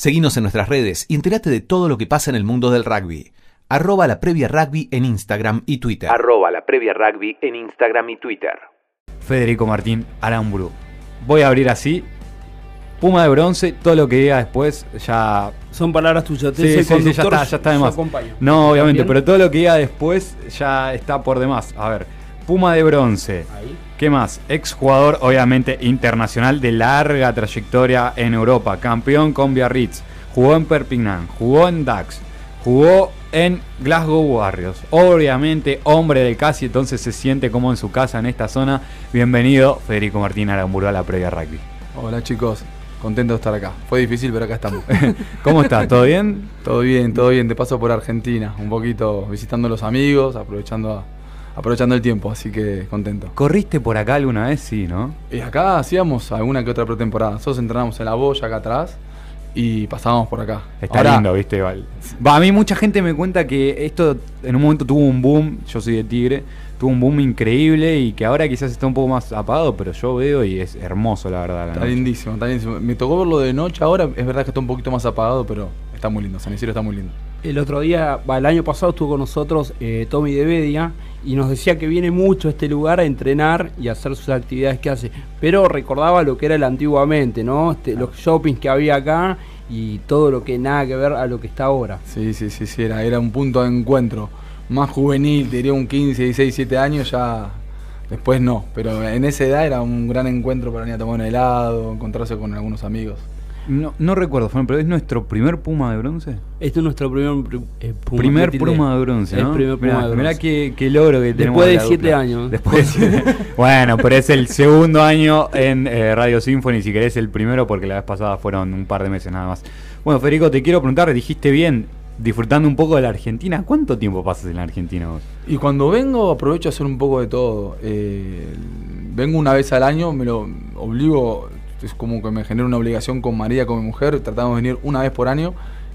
Seguinos en nuestras redes y entérate de todo lo que pasa en el mundo del rugby. Arroba la previa rugby en Instagram y Twitter. Arroba la previa rugby en Instagram y Twitter. Federico Martín Aramburu. Voy a abrir así. Puma de bronce, todo lo que diga después ya. Son palabras tuyas. Sí, sí, sí, ya está, ya está de más. No, obviamente, pero todo lo que diga después ya está por demás. A ver, Puma de bronce. Ahí. ¿Qué más? Ex jugador, obviamente, internacional de larga trayectoria en Europa. Campeón con Biarritz. Jugó en Perpignan. Jugó en Dax. Jugó en Glasgow Warriors. Obviamente, hombre del casi, entonces se siente como en su casa en esta zona. Bienvenido, Federico Martín Aramburu a la previa rugby. Hola chicos, contento de estar acá. Fue difícil, pero acá estamos. ¿Cómo estás? ¿Todo bien? todo bien, todo bien. De paso por Argentina, un poquito visitando a los amigos, aprovechando a- aprovechando el tiempo, así que contento. ¿Corriste por acá alguna vez? Sí, ¿no? Y acá hacíamos alguna que otra pretemporada. Nosotros entrenamos en la boya acá atrás y pasábamos por acá. Está Ahora, lindo, ¿viste? Val? Va, a mí mucha gente me cuenta que esto en un momento tuvo un boom, yo soy de Tigre, tuvo un boom increíble y que ahora quizás está un poco más apagado, pero yo veo y es hermoso, la verdad. la Está noche. lindísimo, está lindísimo. Me tocó verlo de noche ahora, es verdad que está un poquito más apagado, pero está muy lindo. San Isidro está muy lindo. El otro día, va, el año pasado estuvo con nosotros eh, Tommy de Bedia y nos decía que viene mucho a este lugar a entrenar y a hacer sus actividades que hace. Pero recordaba lo que era el antiguamente, ¿no? Este, los shoppings que había acá y todo lo que nada que ver a lo que está ahora. Sí, sí, sí, sí, era, era un punto de encuentro más juvenil, diría un 15, 16, 17 años, ya después no, pero en esa edad era un gran encuentro para venir a tomar un helado, encontrarse con algunos amigos. No, no recuerdo, Fran, pero es nuestro primer Puma de bronce. Este es nuestro primer eh, Puma. primer. Puma de bronce, El ¿no? primer Puma Mirá, de mirá bronce. qué, qué logro que tenemos. Después de siete dupla. años. Después de siete- bueno, pero es el segundo año en eh, Radio Symphony, si querés el primero, porque la vez pasada fueron un par de meses nada más. Bueno, Federico, te quiero preguntar, dijiste bien, disfrutando un poco de la Argentina, ¿cuánto tiempo pasas en la Argentina vos? Y cuando vengo aprovecho a hacer un poco de todo. Eh, vengo una vez al año, me lo obligo, es como que me genera una obligación con María, con mi mujer, tratamos de venir una vez por año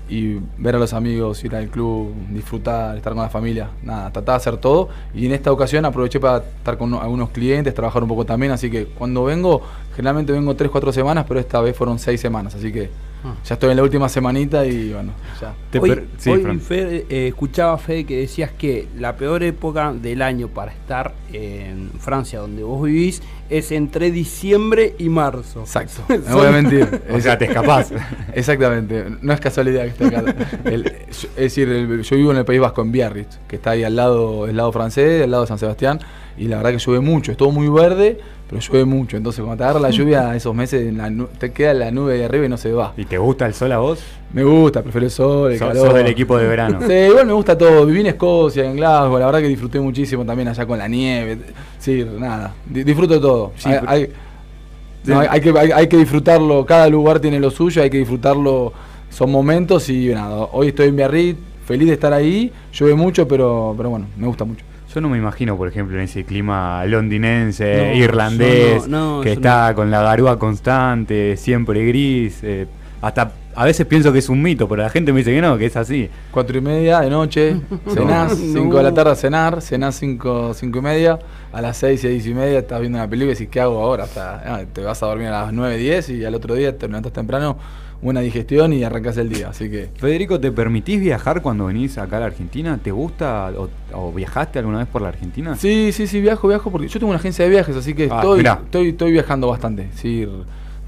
y ver a los amigos, ir al club, disfrutar, estar con la familia, nada, tratar de hacer todo. Y en esta ocasión aproveché para estar con algunos clientes, trabajar un poco también, así que cuando vengo, generalmente vengo 3, 4 semanas, pero esta vez fueron 6 semanas, así que Ah. ya estoy en la última semanita y bueno, ya. Te hoy, sí, hoy. Fede, eh, escuchaba Fede que decías que la peor época del año para estar en Francia, donde vos vivís, es entre diciembre y marzo. Exacto, no voy a mentir. O sea, te escapás. Exactamente, no es casualidad que esté acá. El- es decir, el- yo vivo en el País Vasco, en Biarritz, que está ahí al lado del lado francés, al lado de San Sebastián, y la verdad que llueve mucho, es todo muy verde, pero llueve mucho. Entonces, cuando te agarra la lluvia, esos meses en la nu- te queda la nube de arriba y no se va. ¿Y te gusta el sol a vos? Me gusta, prefiero el sol, el Sos- calor. sos del equipo de verano. Sí, igual me gusta todo. Viví en Escocia, en Glasgow, la verdad que disfruté muchísimo también allá con la nieve. Sí, nada, di- disfruto de todo. Sí, hay, hay- no, hay- hay que, hay, hay que disfrutarlo, cada lugar tiene lo suyo, hay que disfrutarlo, son momentos y nada, hoy estoy en Biarritz, feliz de estar ahí, llueve mucho, pero, pero bueno, me gusta mucho. Yo no me imagino, por ejemplo, en ese clima londinense, No, irlandés, yo no, no, que está con la garúa constante, siempre gris. eh, hasta a veces pienso que es un mito, pero la gente me dice que no, que es así. Cuatro y media de noche, cenás, cinco de la tarde a cenar, cenás cinco, cinco y media, a las seis, seis y media estás viendo una película y decís, ¿qué hago ahora? Hasta, ah, te vas a dormir a las nueve, diez y al otro día te levantas temprano, buena digestión y arrancas el día, así que... Federico, ¿te permitís viajar cuando venís acá a la Argentina? ¿Te gusta o, o viajaste alguna vez por la Argentina? Sí, sí, sí, viajo, viajo, porque yo tengo una agencia de viajes, así que Ah, estoy, estoy, estoy viajando bastante. Sí,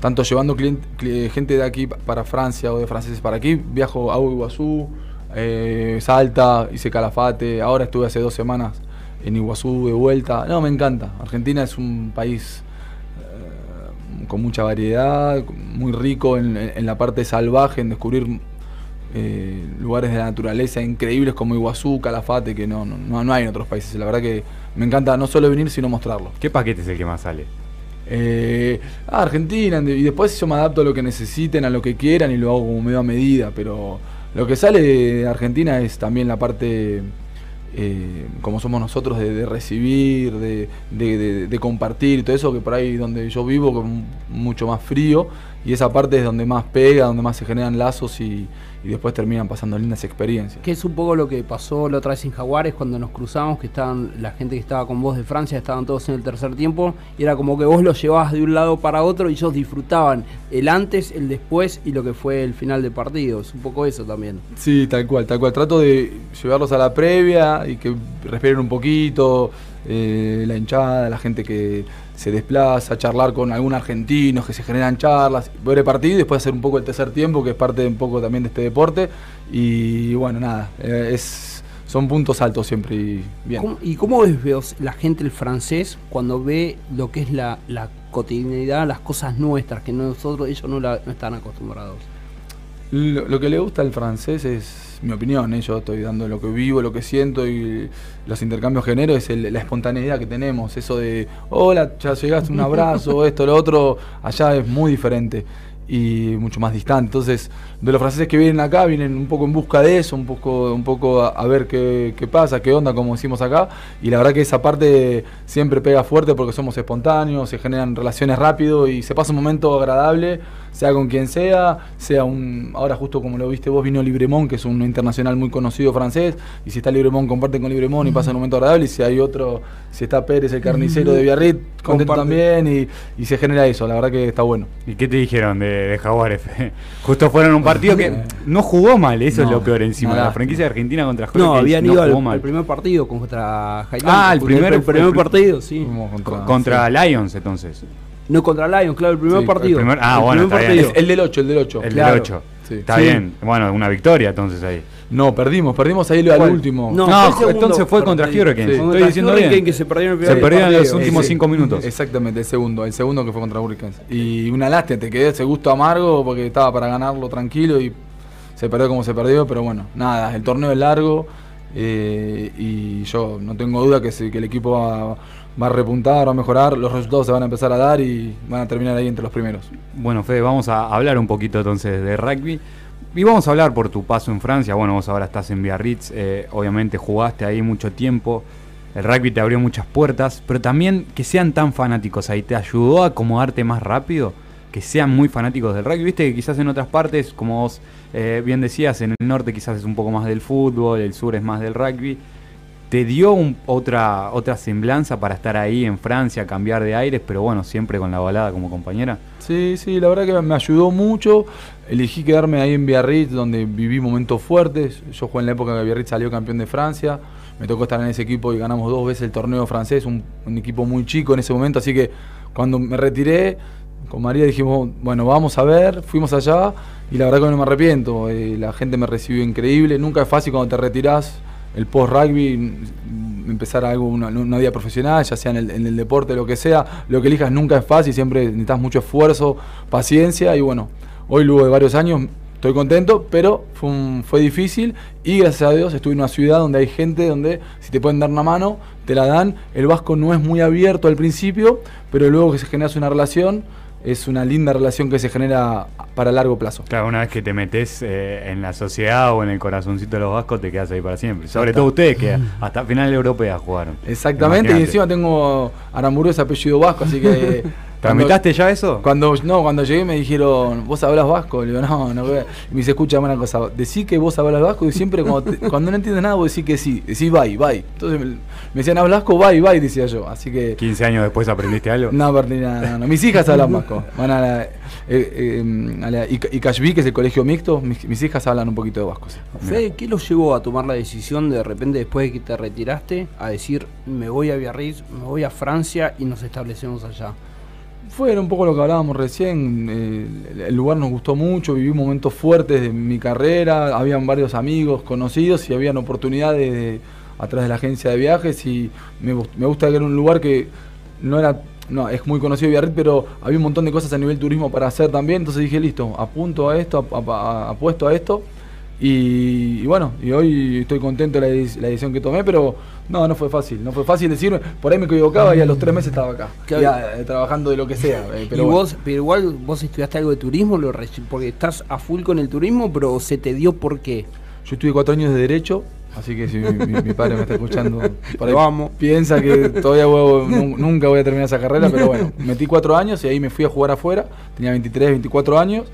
tanto llevando client- cli- gente de aquí pa- para Francia o de franceses para aquí, viajo a Iguazú, eh, Salta, hice Calafate, ahora estuve hace dos semanas en Iguazú de vuelta. No, me encanta. Argentina es un país con mucha variedad, muy rico en, la parte salvaje, en descubrir eh, lugares de la naturaleza increíbles como Iguazú, Calafate, que no, no, no hay en otros países. La verdad que me encanta no solo venir, sino mostrarlo. ¿Qué paquete es el que más sale? Eh, ah, Argentina, y después yo me adapto a lo que necesiten, a lo que quieran y lo hago como medio a medida, pero lo que sale de Argentina es también la parte, eh, como somos nosotros, de, recibir, de, de- compartir, todo eso que por ahí donde yo vivo, con mucho más frío, y esa parte es donde más pega, donde más se generan lazos y, y después terminan pasando lindas experiencias. Que es un poco lo que pasó la otra vez en Jaguares cuando nos cruzamos, que estaban la gente que estaba con vos de Francia, estaban todos en el tercer tiempo, y era como que vos los llevabas de un lado para otro y ellos disfrutaban el antes, el después y lo que fue el final de partido. Es un poco eso también. Sí, tal cual, tal cual. Trato de llevarlos a la previa y que respiren un poquito, eh, la hinchada, la gente que se desplaza, charlar con algunos argentinos, que se generan charlas, ver el partido y después hacer un poco el tercer tiempo, que es parte un poco también de este deporte. Y bueno, nada, eh, es, son puntos altos siempre y bien. ¿Cómo- ¿Y cómo ves la gente, el francés, cuando ve lo que es la, la cotidianidad, las cosas nuestras, que nosotros, ellos no, la- no están acostumbrados? Lo, lo que le gusta al francés es mi opinión, ¿eh? yo estoy dando lo que vivo, lo que siento y los intercambios genero es el- la espontaneidad que tenemos, eso de hola, ya llegaste, un abrazo, esto, lo otro, allá es muy diferente y mucho más distante. Entonces, de los franceses que vienen acá, vienen un poco en busca de eso, un poco, un poco a, a ver qué, qué pasa, qué onda, como decimos acá. Y la verdad que esa parte siempre pega fuerte porque somos espontáneos, se generan relaciones rápido y se pasa un momento agradable, sea con quien sea, sea un. Ahora, justo como lo viste vos, vino Libremont, que es un internacional muy conocido francés. Y si está Libremont, comparten con Libremont y pasa un momento agradable. Y si hay otro, si está Pérez, el carnicero de Biarritz, contento Comparte. también. Y, y se genera eso, la verdad que está bueno. ¿Y qué te dijeron de, de Jaguares? Justo fueron un partido que no jugó mal, eso es No, lo peor encima. nada. La franquicia de Argentina contra No, Hurricanes habían no ido al, jugó mal. al primer partido contra Highland. Ah, el primer- el primer partido, sí. Contra Lions entonces. No contra Lions, claro, el primer Sí, partido. el primer- ah, El bueno, primer está bien. partido. El del 8, el del 8. El Claro. del 8. Sí. Está Sí. bien. Bueno, una victoria entonces ahí. No, perdimos, perdimos ahí al último. No, No, fue el segundo entonces fue contra. Sí. Estoy diciendo Hurricane, bien. que se perdieron el Se primer perdieron en los últimos Sí. cinco minutos. Exactamente, el segundo, el segundo que fue contra Hurricanes. Y una lástima, te quedé ese gusto amargo porque estaba para ganarlo tranquilo y se perdió como se perdió, pero bueno, nada, el torneo es largo eh, y yo no tengo duda que, el equipo va, va a repuntar, va a mejorar, los resultados se van a empezar a dar y van a terminar ahí entre los primeros. Bueno, Fede, vamos a hablar un poquito entonces de rugby. Y vamos a hablar por tu paso en Francia. Bueno, vos ahora estás en Biarritz, eh, obviamente jugaste ahí mucho tiempo. El rugby te abrió muchas puertas, pero también que sean tan fanáticos ahí, ¿te ayudó a acomodarte más rápido? Que sean muy fanáticos del rugby. Viste que quizás en otras partes, como vos eh, bien decías, en el norte quizás es un poco más del fútbol, el sur es más del rugby. ¿Te dio otra, otra semblanza para estar ahí en Francia, cambiar de aires, pero bueno, siempre con la balada como compañera? Sí, sí, la verdad que me ayudó mucho. Elegí quedarme ahí en Biarritz, donde viví momentos fuertes. Yo jugué en la época que Biarritz salió campeón de Francia. Me tocó estar en ese equipo y ganamos dos veces el torneo francés, un, un equipo muy chico en ese momento. Así que cuando me retiré, con María dijimos, bueno, vamos a ver. Fuimos allá y la verdad que no me arrepiento. Eh, la gente me recibió increíble. Nunca es fácil cuando te retirás el post-rugby, mm, empezar algo, una, una vida profesional, ya sea en el, en el deporte, lo que sea, lo que elijas nunca es fácil, siempre necesitas mucho esfuerzo, paciencia y bueno, hoy luego de varios años estoy contento, pero fue, fue difícil y gracias a Dios estuve en una ciudad donde hay gente donde si te pueden dar una mano, te la dan, el vasco no es muy abierto al principio, pero luego que se genera una relación, es una linda relación que se genera para largo plazo. Claro, una vez que te metes eh, en la sociedad o en el corazoncito de los vascos, te quedas ahí para siempre. Sobre todo ustedes que hasta final europea jugaron. Exactamente, y encima tengo Aramburu es apellido vasco, así que... ¿Tramitaste ya eso? Cuando, no, cuando llegué me dijeron, ¿vos hablas vasco? Le digo, no, no. ve". Y me dice, escucha una cosa, decí que vos hablas vasco y siempre cuando, te- cuando no entiendes nada vos decís que sí, decís bye, bye. Entonces me, me decían, ¿hablas vasco? Bye, bye, decía yo. Así que... 15 años después aprendiste algo. No, perdí nada, no, no. Mis hijas hablan vasco. Van a la, eh, eh, a la que es el colegio mixto, mis, mis hijas hablan un poquito de vasco. sí. Fede, ¿qué los llevó a tomar la decisión de repente después de que te retiraste a decir me voy a Biarritz, me voy a Francia y nos establecemos allá? Fue un poco lo que hablábamos recién, eh, el- lugar nos gustó mucho, viví momentos fuertes de mi carrera, habían varios amigos conocidos y habían oportunidades de- atrás de la agencia de viajes y me, gust- me gusta que era un lugar que no era, no, es muy conocido pero había un montón de cosas a nivel turismo para hacer también, entonces dije, listo, apunto a esto, ap- ap- apuesto a esto y, bueno, y hoy estoy contento de la, la decisión que tomé, pero no, no fue fácil, no fue fácil decirme, por ahí me equivocaba y a los tres meses estaba acá, Claro. ya, eh, trabajando de lo que sea. eh, pero y bueno. vos, pero igual vos estudiaste algo de turismo, lo porque estás a full con el turismo, pero se te dio por qué. Yo estudié cuatro años de Derecho Así que si mi, mi- mi padre me está escuchando, amo. piensa que todavía voy- nunca voy a terminar esa carrera, pero bueno, metí cuatro años y ahí me fui a jugar afuera, tenía 23, 24 años,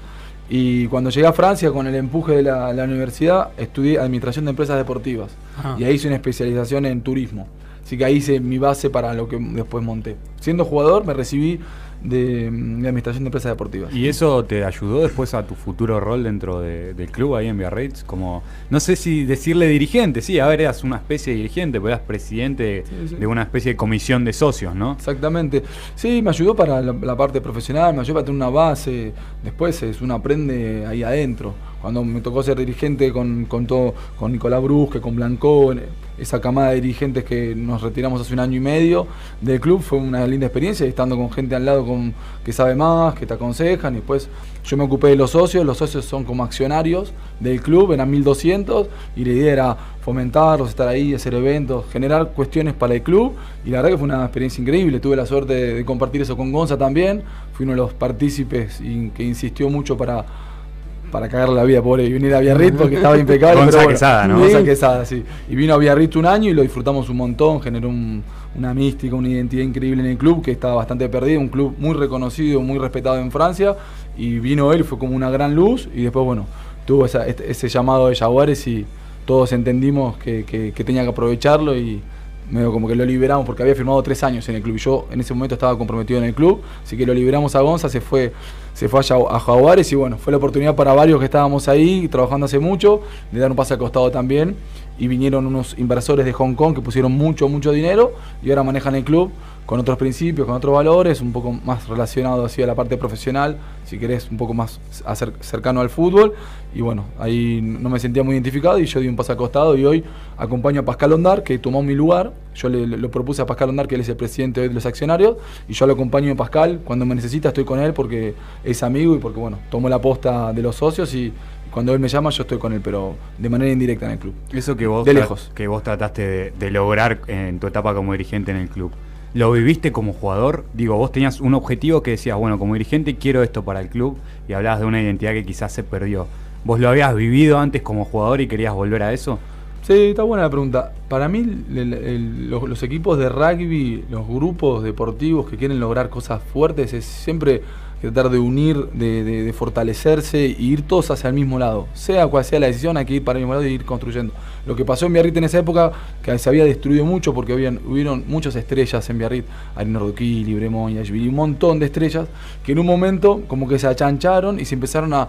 y cuando llegué a Francia con el empuje de la, la universidad, estudié Administración de Empresas Deportivas, Ah. y ahí hice una especialización en turismo, así que ahí hice mi base para lo que después monté. Siendo jugador me recibí de, de Administración de Empresas Deportivas. ¿Y eso te ayudó después a tu futuro rol dentro de- del club ahí en Biarritz? Como, no sé si decirle dirigente, sí, a ver, eras una especie de dirigente, pero eras presidente Sí, sí. de una especie de comisión de socios, ¿no? Exactamente. Sí, me ayudó para la, la parte profesional, me ayudó para tener una base. Después es uno aprende ahí adentro. Cuando me tocó ser dirigente con, con todo, con Nicolás Brusque, con Blanco, esa camada de dirigentes que nos retiramos hace un año y medio del club, fue una linda experiencia, estando con gente al lado con, que sabe más, que te aconsejan. Y después yo me ocupé de los socios, los socios son como accionarios del club, eran 1200, y la idea era fomentarlos, estar ahí, hacer eventos, generar cuestiones para el club. Y la verdad que fue una experiencia increíble. Tuve la suerte de, compartir eso con Gonza también. Fui uno de los partícipes que insistió mucho para, para cagarle la vida, pobre, y venir a Biarritz porque estaba impecable. Gonza pero bueno, Quesada, ¿no? Gonza. Quesada, sí. Y vino a Biarritz un año y lo disfrutamos un montón, generó un- una mística, una identidad increíble en el club que estaba bastante perdido, un club muy reconocido, muy respetado en Francia. Y vino él, fue como una gran luz y después, bueno, tuvo esa- este- ese llamado de Jaguares y todos entendimos que, que- que tenía que aprovecharlo y medio como que lo liberamos porque había firmado tres años en el club. Yo en ese momento estaba comprometido en el club, así que lo liberamos a Gonza, se fue, se fue a, a Jaguares y bueno, fue la oportunidad para varios que estábamos ahí trabajando hace mucho, de dar un pase al costado también. Y vinieron unos inversores de Hong Kong que pusieron mucho, mucho dinero y ahora manejan el club con otros principios, con otros valores, un poco más relacionado así a la parte profesional, si querés, un poco más cercano al fútbol. Y bueno, ahí no me sentía muy identificado y yo di un paso al costado y hoy acompaño a Pascal Ondar, que tomó mi lugar. Yo le, lo propuse a Pascal Ondar, que él es el presidente hoy de los accionarios, y yo lo acompaño a Pascal. Cuando me necesita estoy con él porque es amigo y porque, bueno, tomó la posta de los socios y cuando él me llama yo estoy con él, pero de manera indirecta en el club. Eso que vos, De lejos. que vos trataste de, de lograr en tu etapa como dirigente en el club. ¿Lo viviste como jugador? Digo, vos tenías un objetivo que decías, bueno, como dirigente quiero esto para el club y hablabas de una identidad que quizás se perdió. ¿Vos lo habías vivido antes como jugador y querías volver a eso? Sí, está buena la pregunta. Para mí, los, equipos de rugby, los grupos deportivos que quieren lograr cosas fuertes, es siempre tratar de unir, de, de- de fortalecerse y ir todos hacia el mismo lado. Sea cual sea la decisión, hay que ir para el mismo lado y ir construyendo. Lo que pasó en Biarritz en esa época, que se había destruido mucho porque habían, hubieron muchas estrellas en Biarritz, Arinor Duquil, Libremont, Ashvili, un montón de estrellas, que en un momento como que se achancharon y se empezaron a,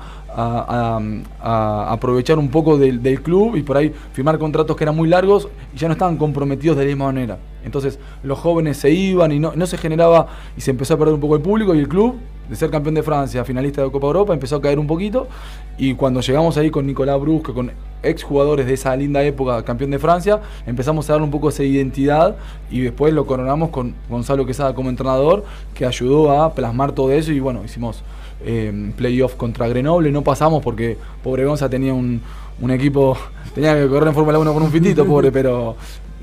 aprovechar un poco del, del club y por ahí firmar contratos que eran muy largos y ya no estaban comprometidos de la misma manera. Entonces los jóvenes se iban y no, no se generaba y se empezó a perder un poco el público y el club, de ser campeón de Francia, finalista de Copa Europa, empezó a caer un poquito y cuando llegamos ahí con Nicolás Brusque, con ex jugadores de esa linda época, campeón de Francia, empezamos a darle un poco esa identidad y después lo coronamos con Gonzalo Quesada como entrenador, que ayudó a plasmar todo eso y bueno, hicimos eh, playoff contra Grenoble, no pasamos porque pobre Gonza tenía un, un equipo, tenía que correr en Fórmula 1 con un fitito, pobre, pero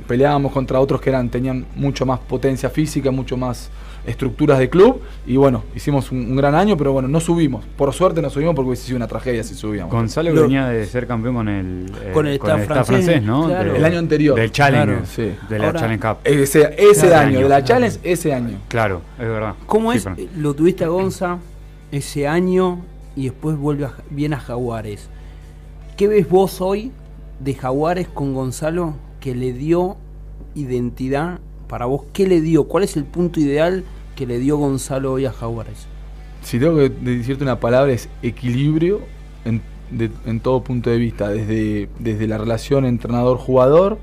peleábamos contra otros que eran, tenían mucho más potencia física, mucho más estructuras de club y bueno, hicimos un, un gran año, pero bueno, no subimos. Por suerte no subimos porque hubiese sido una tragedia si subíamos. Gonzalo Lo- venía de ser campeón con el, eh, Con el Stade francés, ¿no? claro. De- El año anterior. Del Challenge, Claro, sí. de la Ahora- Challenge Cup. Ese, ese Claro. año, de la Claro. Challenge, ese año. Claro, es verdad. ¿Cómo Sí, es? Fran. Lo tuviste a Gonza ese año y después vuelve a, viene a Jaguares. ¿Qué ves vos hoy de Jaguares con Gonzalo que le dio identidad para vos? ¿Qué le dio? ¿Cuál es el punto ideal que le dio Gonzalo hoy a Jaguares? Si tengo que decirte una palabra es equilibrio en, todo punto de vista, desde, desde la relación entrenador-jugador,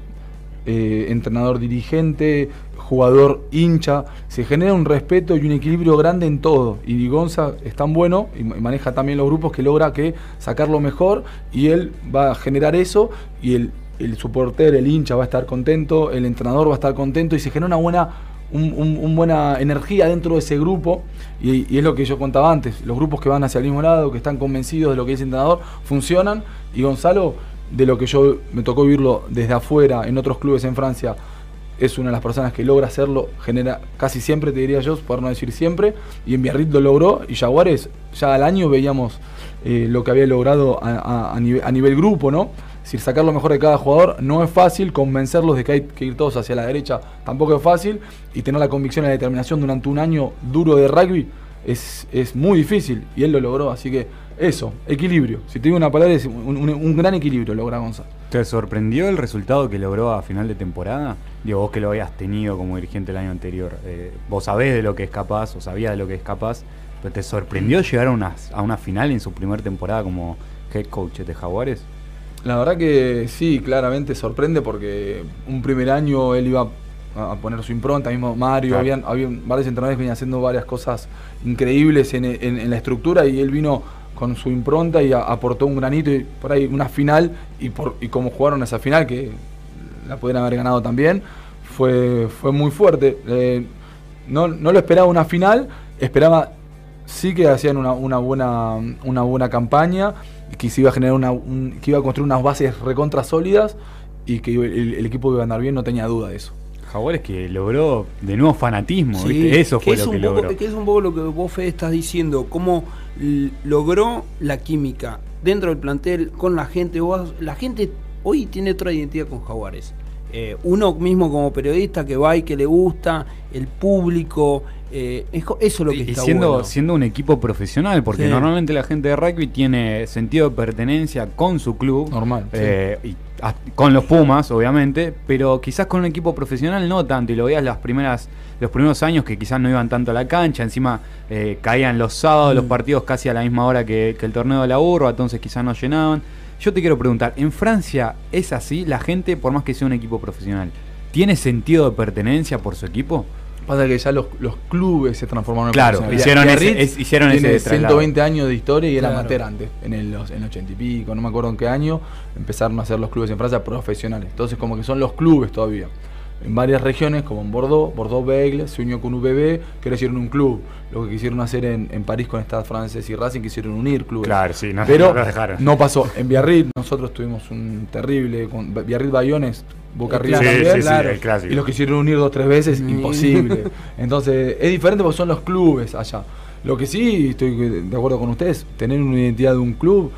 eh, entrenador-dirigente, jugador-hincha, se genera un respeto y un equilibrio grande en todo. Y Gonza es tan bueno y ma- maneja también los grupos que logra que sacarlo mejor y él va a generar eso y el, el supporter, el hincha va a estar contento, el entrenador va a estar contento y se genera una buena buena energía dentro de ese grupo. Y, es lo que yo contaba antes, los grupos que van hacia el mismo lado, que están convencidos de lo que es el entrenador, funcionan. Y Gonzalo, de lo que yo me tocó vivirlo desde afuera en otros clubes en Francia, es una de las personas que logra hacerlo, genera casi siempre, te diría yo, por no decir siempre, y en Biarritz lo logró y Jaguares ya al año veíamos eh, lo que había logrado a nivel, a nivel grupo, ¿no? Decir, sacar lo mejor de cada jugador no es fácil, convencerlos de que hay que ir todos hacia la derecha tampoco es fácil, y tener la convicción y la determinación durante un año duro de rugby es, es muy difícil, y él lo logró, así que eso, equilibrio. Si te digo una palabra, es un, un- gran equilibrio logra Gonzalo. ¿Te sorprendió el resultado que logró a final de temporada? Digo, vos que lo habías tenido como dirigente el año anterior, eh, vos sabés de lo que es capaz, o sabías de lo que es capaz, pero ¿te sorprendió llegar a una, a una final en su primera temporada como head coach de Jaguares? La verdad que sí, claramente sorprende porque un primer año él iba a poner su impronta, mismo Mario, Claro. habían, habían varios entrenadores que venían haciendo varias cosas increíbles en, en- en la estructura y él vino con su impronta y a- aportó un granito y por ahí una final y, por, y como jugaron esa final, que la pudieran haber ganado también, fue, fue muy fuerte. Eh, no, no lo esperaba una final, esperaba sí que hacían una, una buena una buena campaña que se iba a generar una un- que iba a construir unas bases recontra sólidas y que el, el equipo iba a andar bien no tenía duda de eso Jaguares que logró de nuevo fanatismo, Sí, ¿viste? Eso fue es lo que poco, logró. Que es un poco lo que vos, Fede, estás diciendo, cómo logró la química dentro del plantel, con la gente. Vos- la gente hoy tiene otra identidad con Jaguares. Eh, uno mismo como periodista que va y que le gusta, el público, eh, eso es lo que Y está siendo, bueno. siendo un equipo profesional, porque Sí. normalmente la gente de rugby tiene sentido de pertenencia con su club, Normal, sí. eh, y a- con los Pumas, obviamente, pero quizás con un equipo profesional no tanto, y lo veías las primeras, los primeros años que quizás no iban tanto a la cancha, encima eh, caían los sábados los Mm. partidos casi a la misma hora que, que el torneo de la Urba, entonces quizás no llenaban. Yo te quiero preguntar, ¿en Francia es así? ¿La gente, por más que sea un equipo profesional, tiene sentido de pertenencia por su equipo? pasa que ya los, los clubes se transformaron en Claro, profesionales. hicieron ese- es- hicieron ese tiene traslado. 120 años de historia y era Claro. amateur antes en el, los- en el 80 y pico no me acuerdo en qué año empezaron a hacer los clubes en Francia profesionales entonces como que son los clubes todavía en varias regiones, como en Bordeaux, Bordeaux-Bègles, se unió con UBB, hicieron un club. Lo que quisieron hacer en, en París con Stade francés y Racing, quisieron unir clubes. Claro, sí, no- Pero no lo dejaron. no pasó. En Biarritz nosotros tuvimos un terrible, con Biarritz Bayones, Boca Sí, River sí, también. sí, claro. el clásico. Y los quisieron unir dos tres veces, Mm. imposible. Entonces, es diferente porque son los clubes allá. Lo que sí, estoy de acuerdo con ustedes, tener una identidad de un club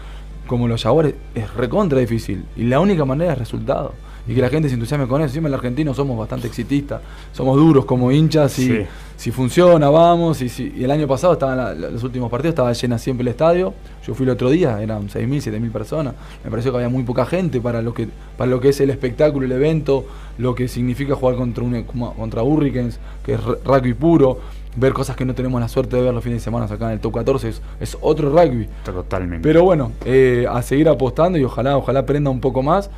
como los Jaguares es recontra difícil. Y la única manera es resultado. Y que la gente se entusiasme con eso. Encima el argentino somos bastante exitistas, somos duros como hinchas y Sí. si funciona, vamos. Y, si- y el año pasado estaban la- los últimos partidos, estaba llena siempre el estadio. Yo fui el otro día, eran 6.000, 7.000 personas. Me pareció que había muy poca gente para lo que para lo que es el espectáculo, el evento, lo que significa jugar contra un, contra Hurricanes, que es rugby puro. Ver cosas que no tenemos la suerte de ver los fines de semana acá en el top 14 es, es otro rugby. Totalmente. Pero bueno, eh, a seguir apostando y ojalá, ojalá aprenda un poco más.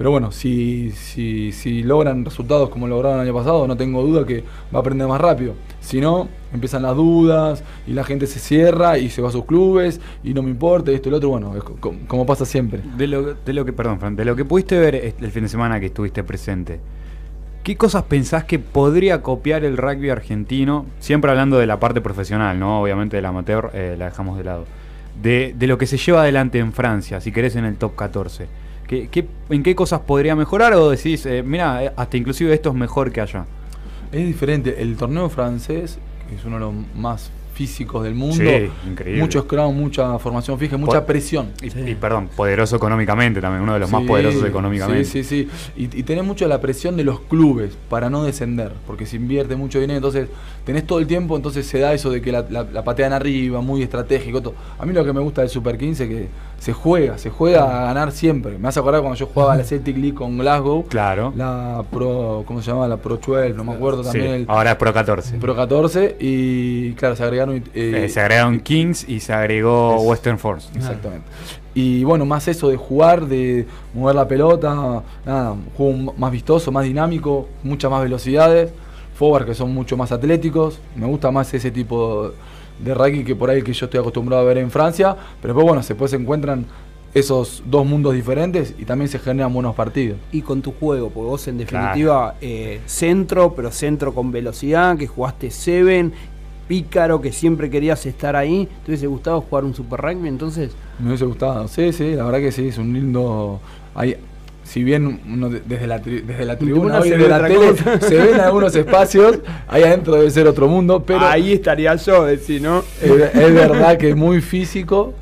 Pero bueno, si, si, si logran resultados como lograron el año pasado, no tengo duda que va a aprender más rápido. Si no, empiezan las dudas y la gente se cierra y se va a sus clubes y no me importa, esto y lo otro. Bueno, es co- como pasa siempre. De lo, de lo que, perdón, de lo que pudiste ver el fin de semana que estuviste presente, ¿qué cosas pensás que podría copiar el rugby argentino? Siempre hablando de la parte profesional, ¿no? Obviamente del amateur eh, la dejamos de lado. De, de lo que se lleva adelante en Francia, si querés en el top 14. ¿Qué, qué- en qué cosas podría mejorar o decís, eh, mira, hasta inclusive esto es mejor que allá? Es diferente. El torneo francés, que es uno de los más físicos del mundo, Sí, increíble. mucho scrum, mucha formación fija, mucha presión. Y, Sí. y, perdón, poderoso económicamente también, uno de los más poderosos económicamente. Sí, sí, sí. Y, y tenés mucho la presión de los clubes para no descender, porque se invierte mucho dinero, entonces tenés todo el tiempo, entonces se da eso de que la, la- la patean arriba, muy estratégico. todo. A mí lo que me gusta del Super 15 es que se juega, se juega a ganar siempre. Me hace acordar cuando yo jugaba la Celtic League con Glasgow, Claro. la Pro, ¿cómo se llamaba? La Pro 12, no me acuerdo Sí, también. el ahora es Pro 14. Pro 14 y claro, se agregaron... eh, Eh, se agregaron Kings y se agregó Es- Western Force. Exactamente. Y bueno, más eso de jugar, de mover la pelota, nada, un juego más vistoso, más dinámico, muchas más velocidades, forward que son mucho más atléticos, me gusta más ese tipo de rugby que por ahí que yo estoy acostumbrado a ver en Francia, pero después bueno, después se encuentran esos dos mundos diferentes y también se generan buenos partidos. y con tu juego, porque vos en definitiva eh, centro, pero centro con velocidad, que jugaste Seven, pícaro, que siempre querías estar ahí. ¿Te hubiese gustado jugar un Super Rugby entonces? Me hubiese gustado, sí, sí, la verdad que sí, es un lindo... Hay, si bien uno de- desde la, tri- desde la tribuna, se la tele, se ven algunos espacios, ahí adentro debe ser otro mundo, pero ahí estaría yo, decir, ¿no? es, es verdad que es muy físico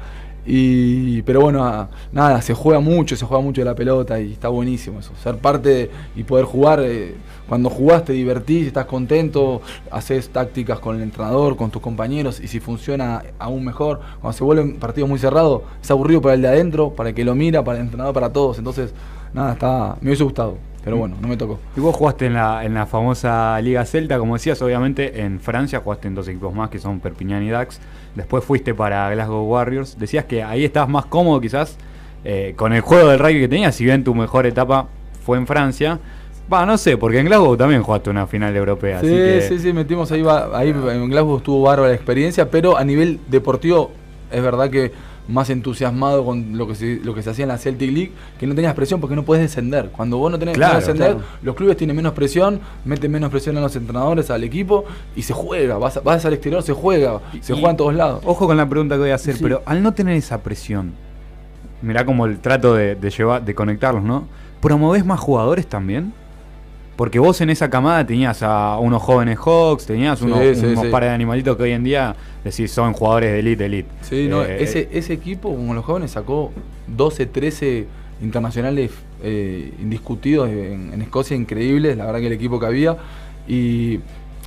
Y, pero bueno, nada, se juega mucho, se juega mucho de la pelota y está buenísimo eso. Ser parte de- y poder jugar, eh, cuando jugás te divertís, estás contento, haces tácticas con el entrenador, con tus compañeros y si funciona aún mejor. Cuando se vuelven partidos muy cerrados, es aburrido para el de adentro, para el que lo mira, para el entrenador, para todos. Entonces, nada, está, me hubiese gustado, pero bueno, no me tocó. Y vos jugaste en la, en la famosa Liga Celta, como decías, obviamente en Francia jugaste en dos equipos más que son Perpignan y Dax. Después fuiste para Glasgow Warriors. Decías que ahí estabas más cómodo quizás eh, con el juego del rugby que tenías, si bien tu mejor etapa fue en Francia. Va, no sé, porque en Glasgow también jugaste una final europea. Sí, así que- sí, sí, metimos ahí, ahí en Glasgow estuvo bárbara la experiencia, pero a nivel deportivo es verdad que más entusiasmado con lo que se, lo que se hacía en la Celtic League, que no tenías presión porque no puedes descender. Cuando vos no tenés que Claro, descender, claro. los clubes tienen menos presión, meten menos presión a los entrenadores, al equipo, y se juega, vas, vas al exterior, se juega, se Y- juega en todos lados. Ojo con la pregunta que voy a hacer, Sí. pero al no tener esa presión, mirá como el trato de, de llevar, de conectarlos, ¿no? ¿Promovés más jugadores también? Porque vos en esa camada tenías a unos jóvenes Hawks, tenías Sí, unos, sí, unos sí. pares de animalitos que hoy en día decís son jugadores de elite, elite. Sí, no, Eh, ese, ese equipo, como los jóvenes, sacó 12, 13 internacionales eh, indiscutidos en, en Escocia, increíbles, la verdad que el equipo que había, y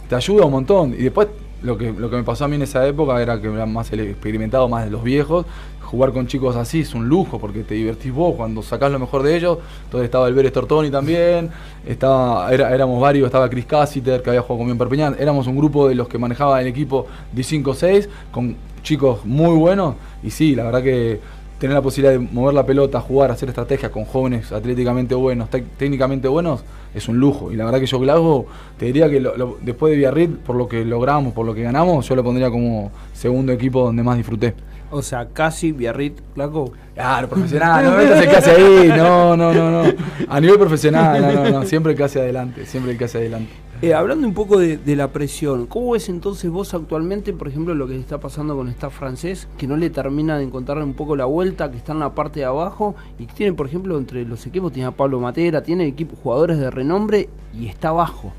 te ayuda un montón. Y después, lo que, lo que me pasó a mí en esa época era que era más experimentado, más de los viejos. Jugar con chicos así es un lujo porque te divertís vos cuando sacás lo mejor de ellos. Entonces estaba el Beres Tortoni también, estaba, éramos varios, estaba Chris Cassiter que había jugado conmigo en Perpiñán. Éramos un grupo de los que manejaba el equipo de 5-6 con chicos muy buenos. Y sí, la verdad que tener la posibilidad de mover la pelota, jugar, hacer estrategias con jóvenes atléticamente buenos, técnicamente buenos, es un lujo. Y la verdad que yo Glasgow, te diría que lo- después de Biarritz, por lo que logramos, por lo que ganamos, yo lo pondría como segundo equipo donde más disfruté. O sea, casi Biarritz, Glasgow. Claro, profesional, no me metas el casi ahí, no, no, no, no. A nivel profesional, no, no, no, siempre el casi adelante, siempre el casi adelante. Eh, hablando un poco de, de la presión, ¿cómo ves entonces vos actualmente, por ejemplo, lo que está pasando con el staff francés, que no le termina de encontrar un poco la vuelta, que está en la parte de abajo y que tiene, por ejemplo, entre los equipos, tiene a Pablo Matera, tiene equipos jugadores de renombre y está abajo?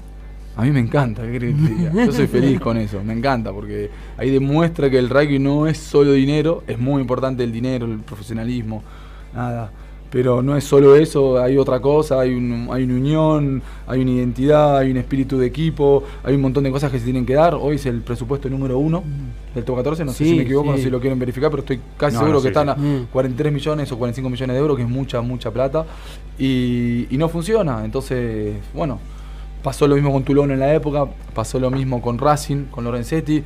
A mí me encanta, ¿qué diga? Yo soy feliz con eso, me encanta, porque ahí demuestra que el rugby no es solo dinero, es muy importante el dinero, el profesionalismo, nada. Pero no es solo eso, hay otra cosa, hay, un- hay una unión, hay una identidad, hay un espíritu de equipo, hay un montón de cosas que se tienen que dar. Hoy es el presupuesto número uno del top 14, no sé si me equivoco, no sí. sé si lo quieren verificar, pero estoy casi No, seguro no, que sí, están a Mm. 43 millones o 45 millones de euros, que es mucha, mucha plata, y, y no funciona. Entonces, bueno, pasó lo mismo con Toulon en la época, pasó lo mismo con Racing, con Lorenzetti.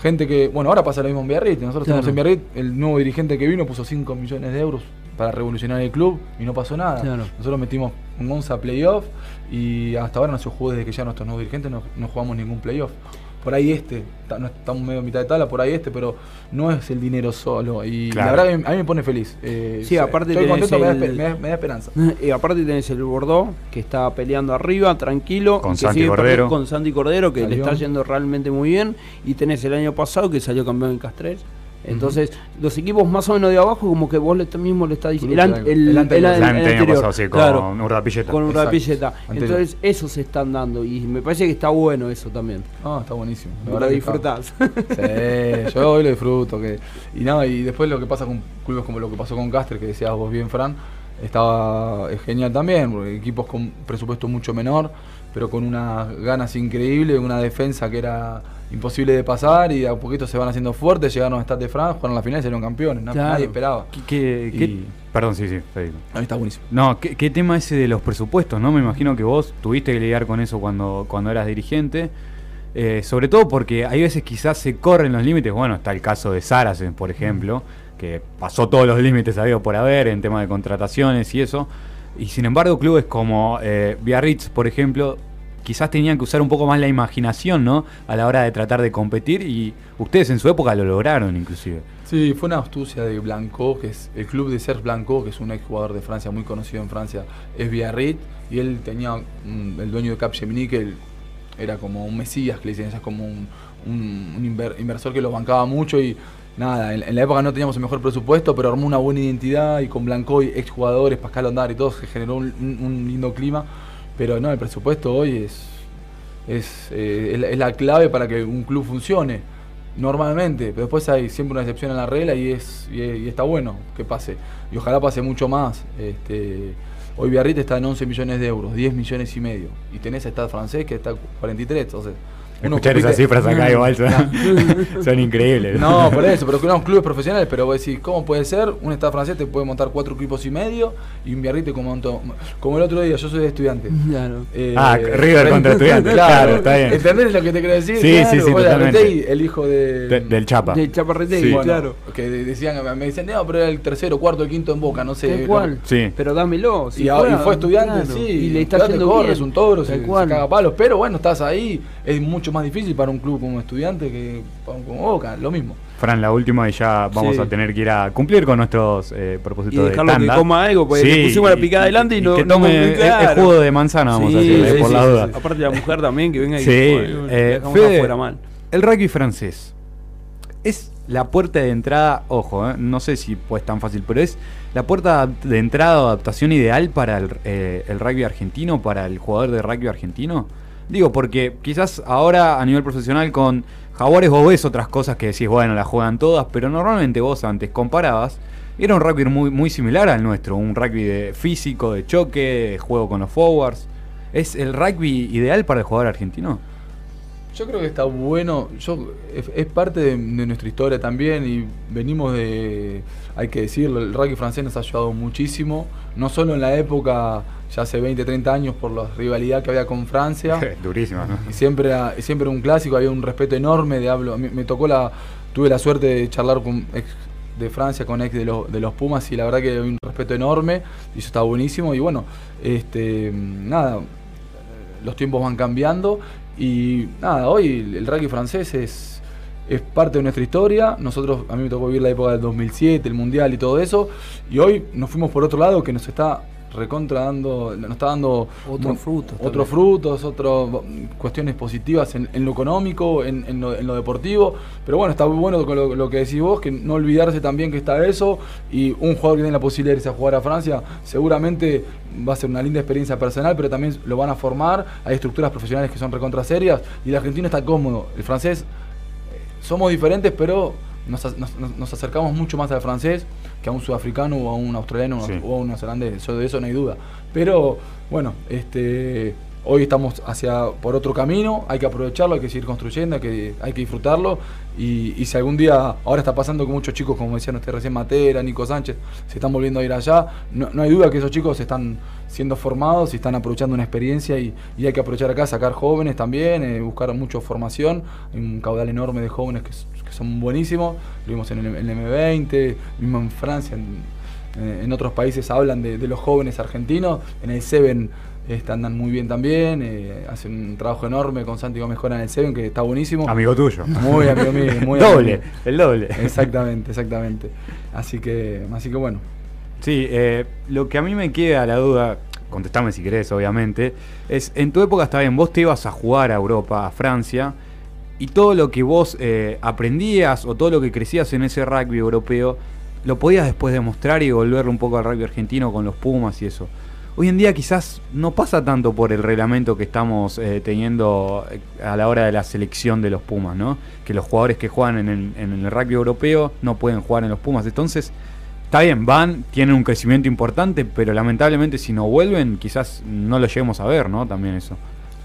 Gente que, bueno, ahora pasa lo mismo en Biarritz. Nosotros Claro. estamos en Biarritz, el nuevo dirigente que vino puso 5 millones de euros para revolucionar el club y no pasó nada. Claro. Nosotros metimos un 11 a playoff y hasta ahora no se jugó desde que ya nuestros nuevos dirigentes no, no jugamos ningún playoff. Por ahí este, no estamos medio a mitad de tabla, por ahí este, pero no es el dinero solo. Y Claro. la verdad que a mí me pone feliz. Eh, Sí, aparte estoy tenés contento, me da, el- me da- me da esperanza. Y aparte tenés el Bordeaux, que está peleando arriba, tranquilo. Con y que Santi sigue Cordero. Con Santi Cordero, que le está yendo realmente muy bien. Y tenés el año pasado, que salió campeón en Castrés. Entonces, los equipos más o menos de abajo, como que vos le, mismo le estás diciendo. De- el anterior. El pasado, sí, con Urdapilleta. Con. Urdapilleta. Entonces, eso se están dando. Y me parece que está bueno eso también. No, está buenísimo. Lo disfrutás. Sí, yo hoy lo disfruto. Que, y nada, y después lo que pasa con clubes como lo que pasó con Caster, que decías vos bien, Fran, estaba es genial también, porque equipos con presupuesto mucho menor, pero con unas ganas increíbles, una defensa que era imposible de pasar y a poquito se van haciendo fuertes, llegaron a Stade de France, jugaron la final y salieron campeones, Claro. nadie esperaba. ¿Qué- qué- qué- Y- Perdón, sí, sí, Federico. A mí está buenísimo. No, ¿qué, qué tema ese de los presupuestos, ¿no? Me imagino que vos tuviste que lidiar con eso cuando, cuando eras dirigente. Eh, sobre todo porque hay veces quizás se corren los límites. Bueno, está el caso de Saracen, por ejemplo, que pasó todos los límites habido por haber en tema de contrataciones y eso. Y sin embargo, clubes como eh, Biarritz, por ejemplo, quizás tenían que usar un poco más la imaginación, ¿no? A la hora de tratar de competir y ustedes en su época lo lograron, inclusive. Sí, fue una astucia de Blanco, que es el club de Serge Blanco, que es un exjugador de Francia muy conocido en Francia, es Biarritz, y él tenía el dueño de Capgemini, que era como un mesías, que le dicen, es como un, un- un inver- inversor que lo bancaba mucho y nada, en, en la época no teníamos el mejor presupuesto, pero armó una buena identidad y con Blanco y exjugadores, Pascal Ondar y todo, se generó un, un- lindo clima, pero no, el presupuesto hoy es, es, eh, es la- clave para que un club funcione normalmente, pero después hay siempre una excepción en la regla y es y, está bueno que pase. Y ojalá pase mucho más. Este, hoy Biarritz está en 11 millones de euros, 10 millones y medio. Y tenés a francés que está 43, entonces... uno Escuchar compite- esas cifras acá igual son, son increíbles. no, por eso, pero que unos clubes profesionales, pero vos decís, ¿cómo puede ser? Un Estado francés te puede montar cuatro equipos y medio y un Biarritz como montó. Como el otro día, yo soy de estudiante. Claro. Eh, Ah, River contra Estudiantes, claro, está bien. ¿Entendés lo que te quiero decir? Sí, Claro, sí, sí, totalmente. El hijo de, De- del Chapa. De Chaparretegui, Sí. Bueno, claro. Que de- decían, me dicen, no, pero era el tercero, cuarto, el quinto en Boca, no sé. Tal no- cual. Sí. Pero dámelo. si y, a- juega, y fue estudiante, claro. sí. Y le está estudiante yendo corre, bien. es un toro, se, se cual. caga palos. Pero bueno, estás ahí. Es mucho más difícil para un club como estudiante que para un como Boca, lo mismo. Fran, la última y ya vamos Sí. a tener que ir a cumplir con nuestros eh, Y propósitos de dejarlo que tanda. coma algo, porque le pusimos la picada adelante y no- que no tome comió, el- jugo de manzana, vamos a Sí, sí, por sí, la sí, duda. sí. Aparte la mujer también que venga y Sí, eh, Fede, afuera mal. el rugby francés es la puerta de entrada, ojo, eh, no sé si pues tan fácil, pero es la puerta de entrada o adaptación ideal para el, eh, el rugby argentino, para el jugador de rugby argentino. Digo, porque quizás ahora a nivel profesional con Jaguares vos ves otras cosas que decís, bueno, las juegan todas, pero normalmente vos antes comparabas, era un rugby muy, muy similar al nuestro, un rugby de físico, de choque, de juego con los forwards. ¿Es el rugby ideal para el jugador argentino? Yo creo que está bueno, yo es, parte de, de nuestra historia también y venimos de, hay que decirlo, el rugby francés nos ha ayudado muchísimo, no solo en la época, ya hace 20, 30 años, por la rivalidad que había con Francia, Durísima, ¿no? y siempre era, siempre era un clásico, había un respeto enorme de hablo, me tocó la, tuve la suerte de charlar con ex de Francia, con ex de, los de los Pumas, y la verdad que había un respeto enorme, y eso está buenísimo, y bueno, este nada, los tiempos van cambiando y nada, hoy el rugby francés es, es parte de nuestra historia. Nosotros, a mí me tocó vivir la época del 2007, el Mundial y todo eso. Y hoy nos fuimos por otro lado que nos está recontra dando, nos está dando Otros frutos Otros frutos, otras cuestiones positivas en, en lo económico, en, en lo, en lo deportivo. Pero bueno, está muy bueno con lo, lo que decís vos, que no olvidarse también que está eso. Y un jugador que tiene la posibilidad de irse a jugar a Francia, seguramente va a ser una linda experiencia personal, pero también lo van a formar. Hay estructuras profesionales que son recontra serias. Y el argentino está cómodo. El francés, somos diferentes, pero nos, nos- acercamos mucho más al francés que a un sudafricano o a un australiano Sí. o a un neozelandés. Eso, de eso no hay duda. Pero bueno, este, hoy estamos hacia por otro camino, hay que aprovecharlo, hay que seguir construyendo, hay que, hay que disfrutarlo. Y, y si algún día, ahora está pasando con muchos chicos, como decían ustedes recién, Matera, Nico Sánchez, se están volviendo a ir allá, no, no hay duda que esos chicos están siendo formados y están aprovechando una experiencia y, y hay que aprovechar acá, sacar jóvenes también, eh, buscar mucho formación, hay un caudal enorme de jóvenes que, son buenísimos, lo vimos en el, en el M20, mismo en Francia, en, en- en otros países hablan de, de los jóvenes argentinos, en el Seven este, andan muy bien también, eh, hacen un trabajo enorme con Santi Gómez Jora en el Seven, que está buenísimo. Amigo tuyo. Muy amigo mío, muy doble, el doble. Exactamente, exactamente. Así que, así que bueno. Sí, eh, lo que a mí me queda la duda, contestame si querés, obviamente, es, en tu época está bien, vos te ibas a jugar a Europa, a Francia, y todo lo que vos eh, aprendías o todo lo que crecías en ese rugby europeo, lo podías después demostrar y volverlo un poco al rugby argentino con los Pumas y eso. Hoy en día quizás no pasa tanto por el reglamento que estamos eh, teniendo eh, a la hora de la selección de los Pumas, ¿no? Que los jugadores que juegan en el, en el rugby europeo no pueden jugar en los Pumas. Entonces, Está bien, van, tienen un crecimiento importante, pero lamentablemente si no vuelven, quizás no lo lleguemos a ver, ¿no? También eso.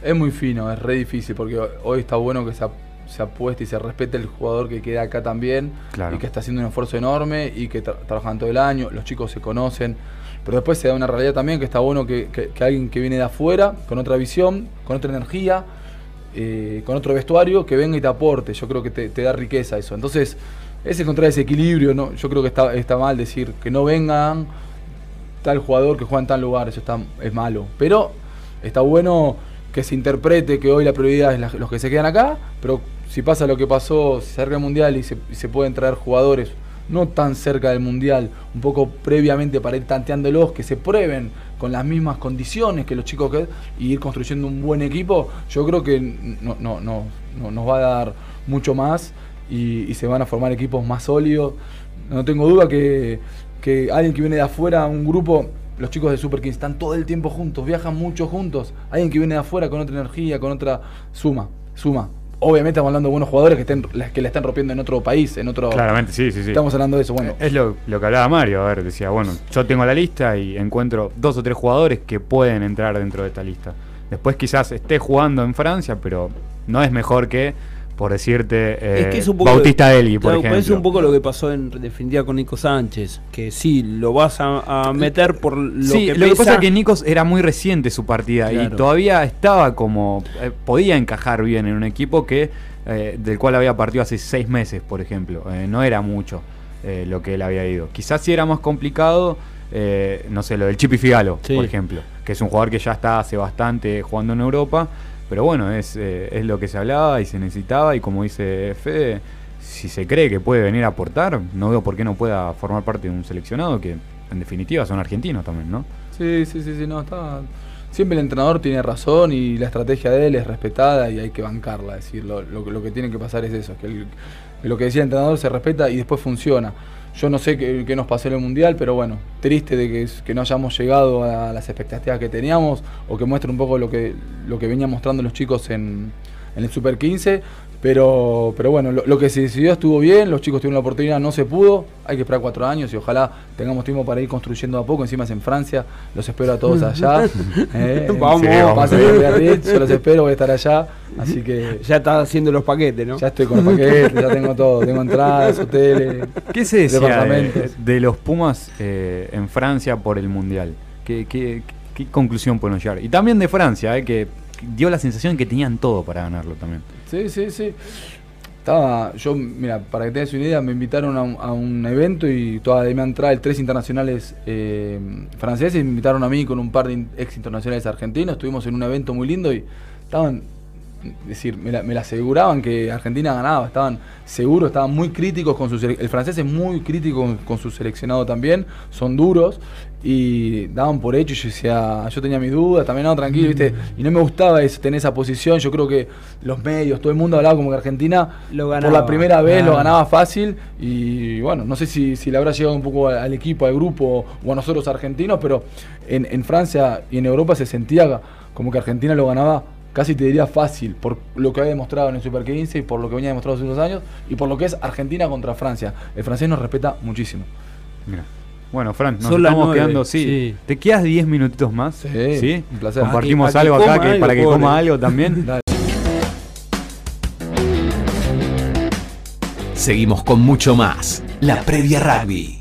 Es muy fino, es re difícil, porque hoy está bueno que se, se apueste y se respete el jugador que queda acá también, Claro. y que está haciendo un esfuerzo enorme y que tra- trabajan todo el año, los chicos se conocen, pero después se da una realidad también que está bueno que, que- que alguien que viene de afuera, con otra visión, con otra energía, eh, con otro vestuario, que venga y te aporte, yo creo que te, te da riqueza eso. Entonces, es encontrar ese equilibrio, ¿no? yo creo que está, está mal decir que no vengan tal jugador que juega en tal lugar, eso está, es malo. Pero está bueno que se interprete que hoy la prioridad es los que se quedan acá, pero si pasa lo que pasó, se acerca el Mundial y se, se pueden traer jugadores no tan cerca del Mundial, un poco previamente para ir tanteándolos, que se prueben con las mismas condiciones que los chicos que y ir construyendo un buen equipo, yo creo que no, no, no, no- nos va a dar mucho más y, y se van a formar equipos más sólidos. No tengo duda que, que alguien que viene de afuera, un grupo, los chicos de Super Kings están todo el tiempo juntos, viajan mucho juntos. Alguien que viene de afuera con otra energía, con otra suma, suma. obviamente estamos hablando de buenos jugadores que estén que la están rompiendo en otro país, en otro Claramente, sí, sí, sí. Estamos hablando de eso, bueno. Es lo, lo que hablaba Mario, a ver, decía, bueno, yo tengo la lista y encuentro dos o tres jugadores que pueden entrar dentro de esta lista. Después quizás esté jugando en Francia, pero no es mejor que, por decirte, eh, Es que es un poco Bautista Deli, por claro, ejemplo. Es un poco lo que pasó en definitiva con Nico Sánchez, que sí, lo vas a, a meter por lo sí, que lo que pasa es que Nikos era muy reciente su partida y todavía estaba como. eh, podía encajar bien en un equipo que eh, del cual había partido hace seis meses, por ejemplo. Eh, no era mucho eh, lo que él había ido. Quizás sí era más complicado, eh, no sé, lo del Chipi Figalo, Sí. por ejemplo, que es un jugador que ya está hace bastante jugando en Europa. Pero bueno, es, eh, es lo que se hablaba y se necesitaba. Y como dice Fede, si se cree que puede venir a aportar, no veo por qué no pueda formar parte de un seleccionado que en definitiva son argentinos también, ¿no? Sí, sí, sí, sí, no, está. Siempre el entrenador tiene razón y la estrategia de él es respetada y hay que bancarla. Es decir, lo, lo- que tiene que pasar es eso, es que, el- lo que decía el entrenador se respeta y después funciona. Yo no sé qué, nos pasó en el Mundial, pero bueno, triste de que no hayamos llegado a las expectativas que teníamos o que muestre un poco lo que, lo que venían mostrando los chicos en, en el Super 15. Pero, pero bueno, lo, lo que se decidió estuvo bien, los chicos tuvieron la oportunidad, no se pudo, hay que esperar cuatro años y ojalá tengamos tiempo para ir construyendo a poco, encima es en Francia, los espero a todos allá. eh, Vamos. Sí, vamos Biarritz, yo los espero, voy a estar allá, así que Ya está haciendo los paquetes, ¿no? ya estoy con los paquetes, ya tengo todo, tengo entradas, hoteles. ¿Qué se decía de, Departamentos. de los Pumas eh, en Francia por el Mundial? ¿Qué, qué, qué conclusión podemos llegar? Y también de Francia, eh, que dio la sensación que tenían todo para ganarlo también. Sí, sí, sí. Estaba, yo, mira, para que tengas una idea, me invitaron a un, evento y toda me entrada tres internacionales eh, franceses, me invitaron a mí con un par de ex internacionales argentinos, estuvimos en un evento muy lindo y estaban, es decir, me la, me la aseguraban que Argentina ganaba, estaban seguros, estaban muy críticos con su el francés es muy crítico con, con su seleccionado también, son duros y daban por hecho y yo decía, yo tenía mis dudas, también no, tranquilo, viste, y no me gustaba eso, tener esa posición, yo creo que los medios, todo el mundo hablaba como que Argentina Lo por la primera vez lo Claro. ganaba fácil y bueno, no sé si, si le habrá llegado un poco al, al equipo, al grupo o a nosotros argentinos, pero en, en Francia y en Europa se sentía como que Argentina lo ganaba casi te diría fácil por lo que había demostrado en el Super 15 y por lo que venía demostrado hace unos años y por lo que es Argentina contra Francia. El francés nos respeta muchísimo. Mira. Bueno, Fran, nos Son estamos quedando, sí. sí. ¿Te quedas 10 minutitos más? Sí, un placer. Compartimos algo acá coma que- algo, para que pobre. coma algo también. Dale. Seguimos con mucho más. La previa rugby.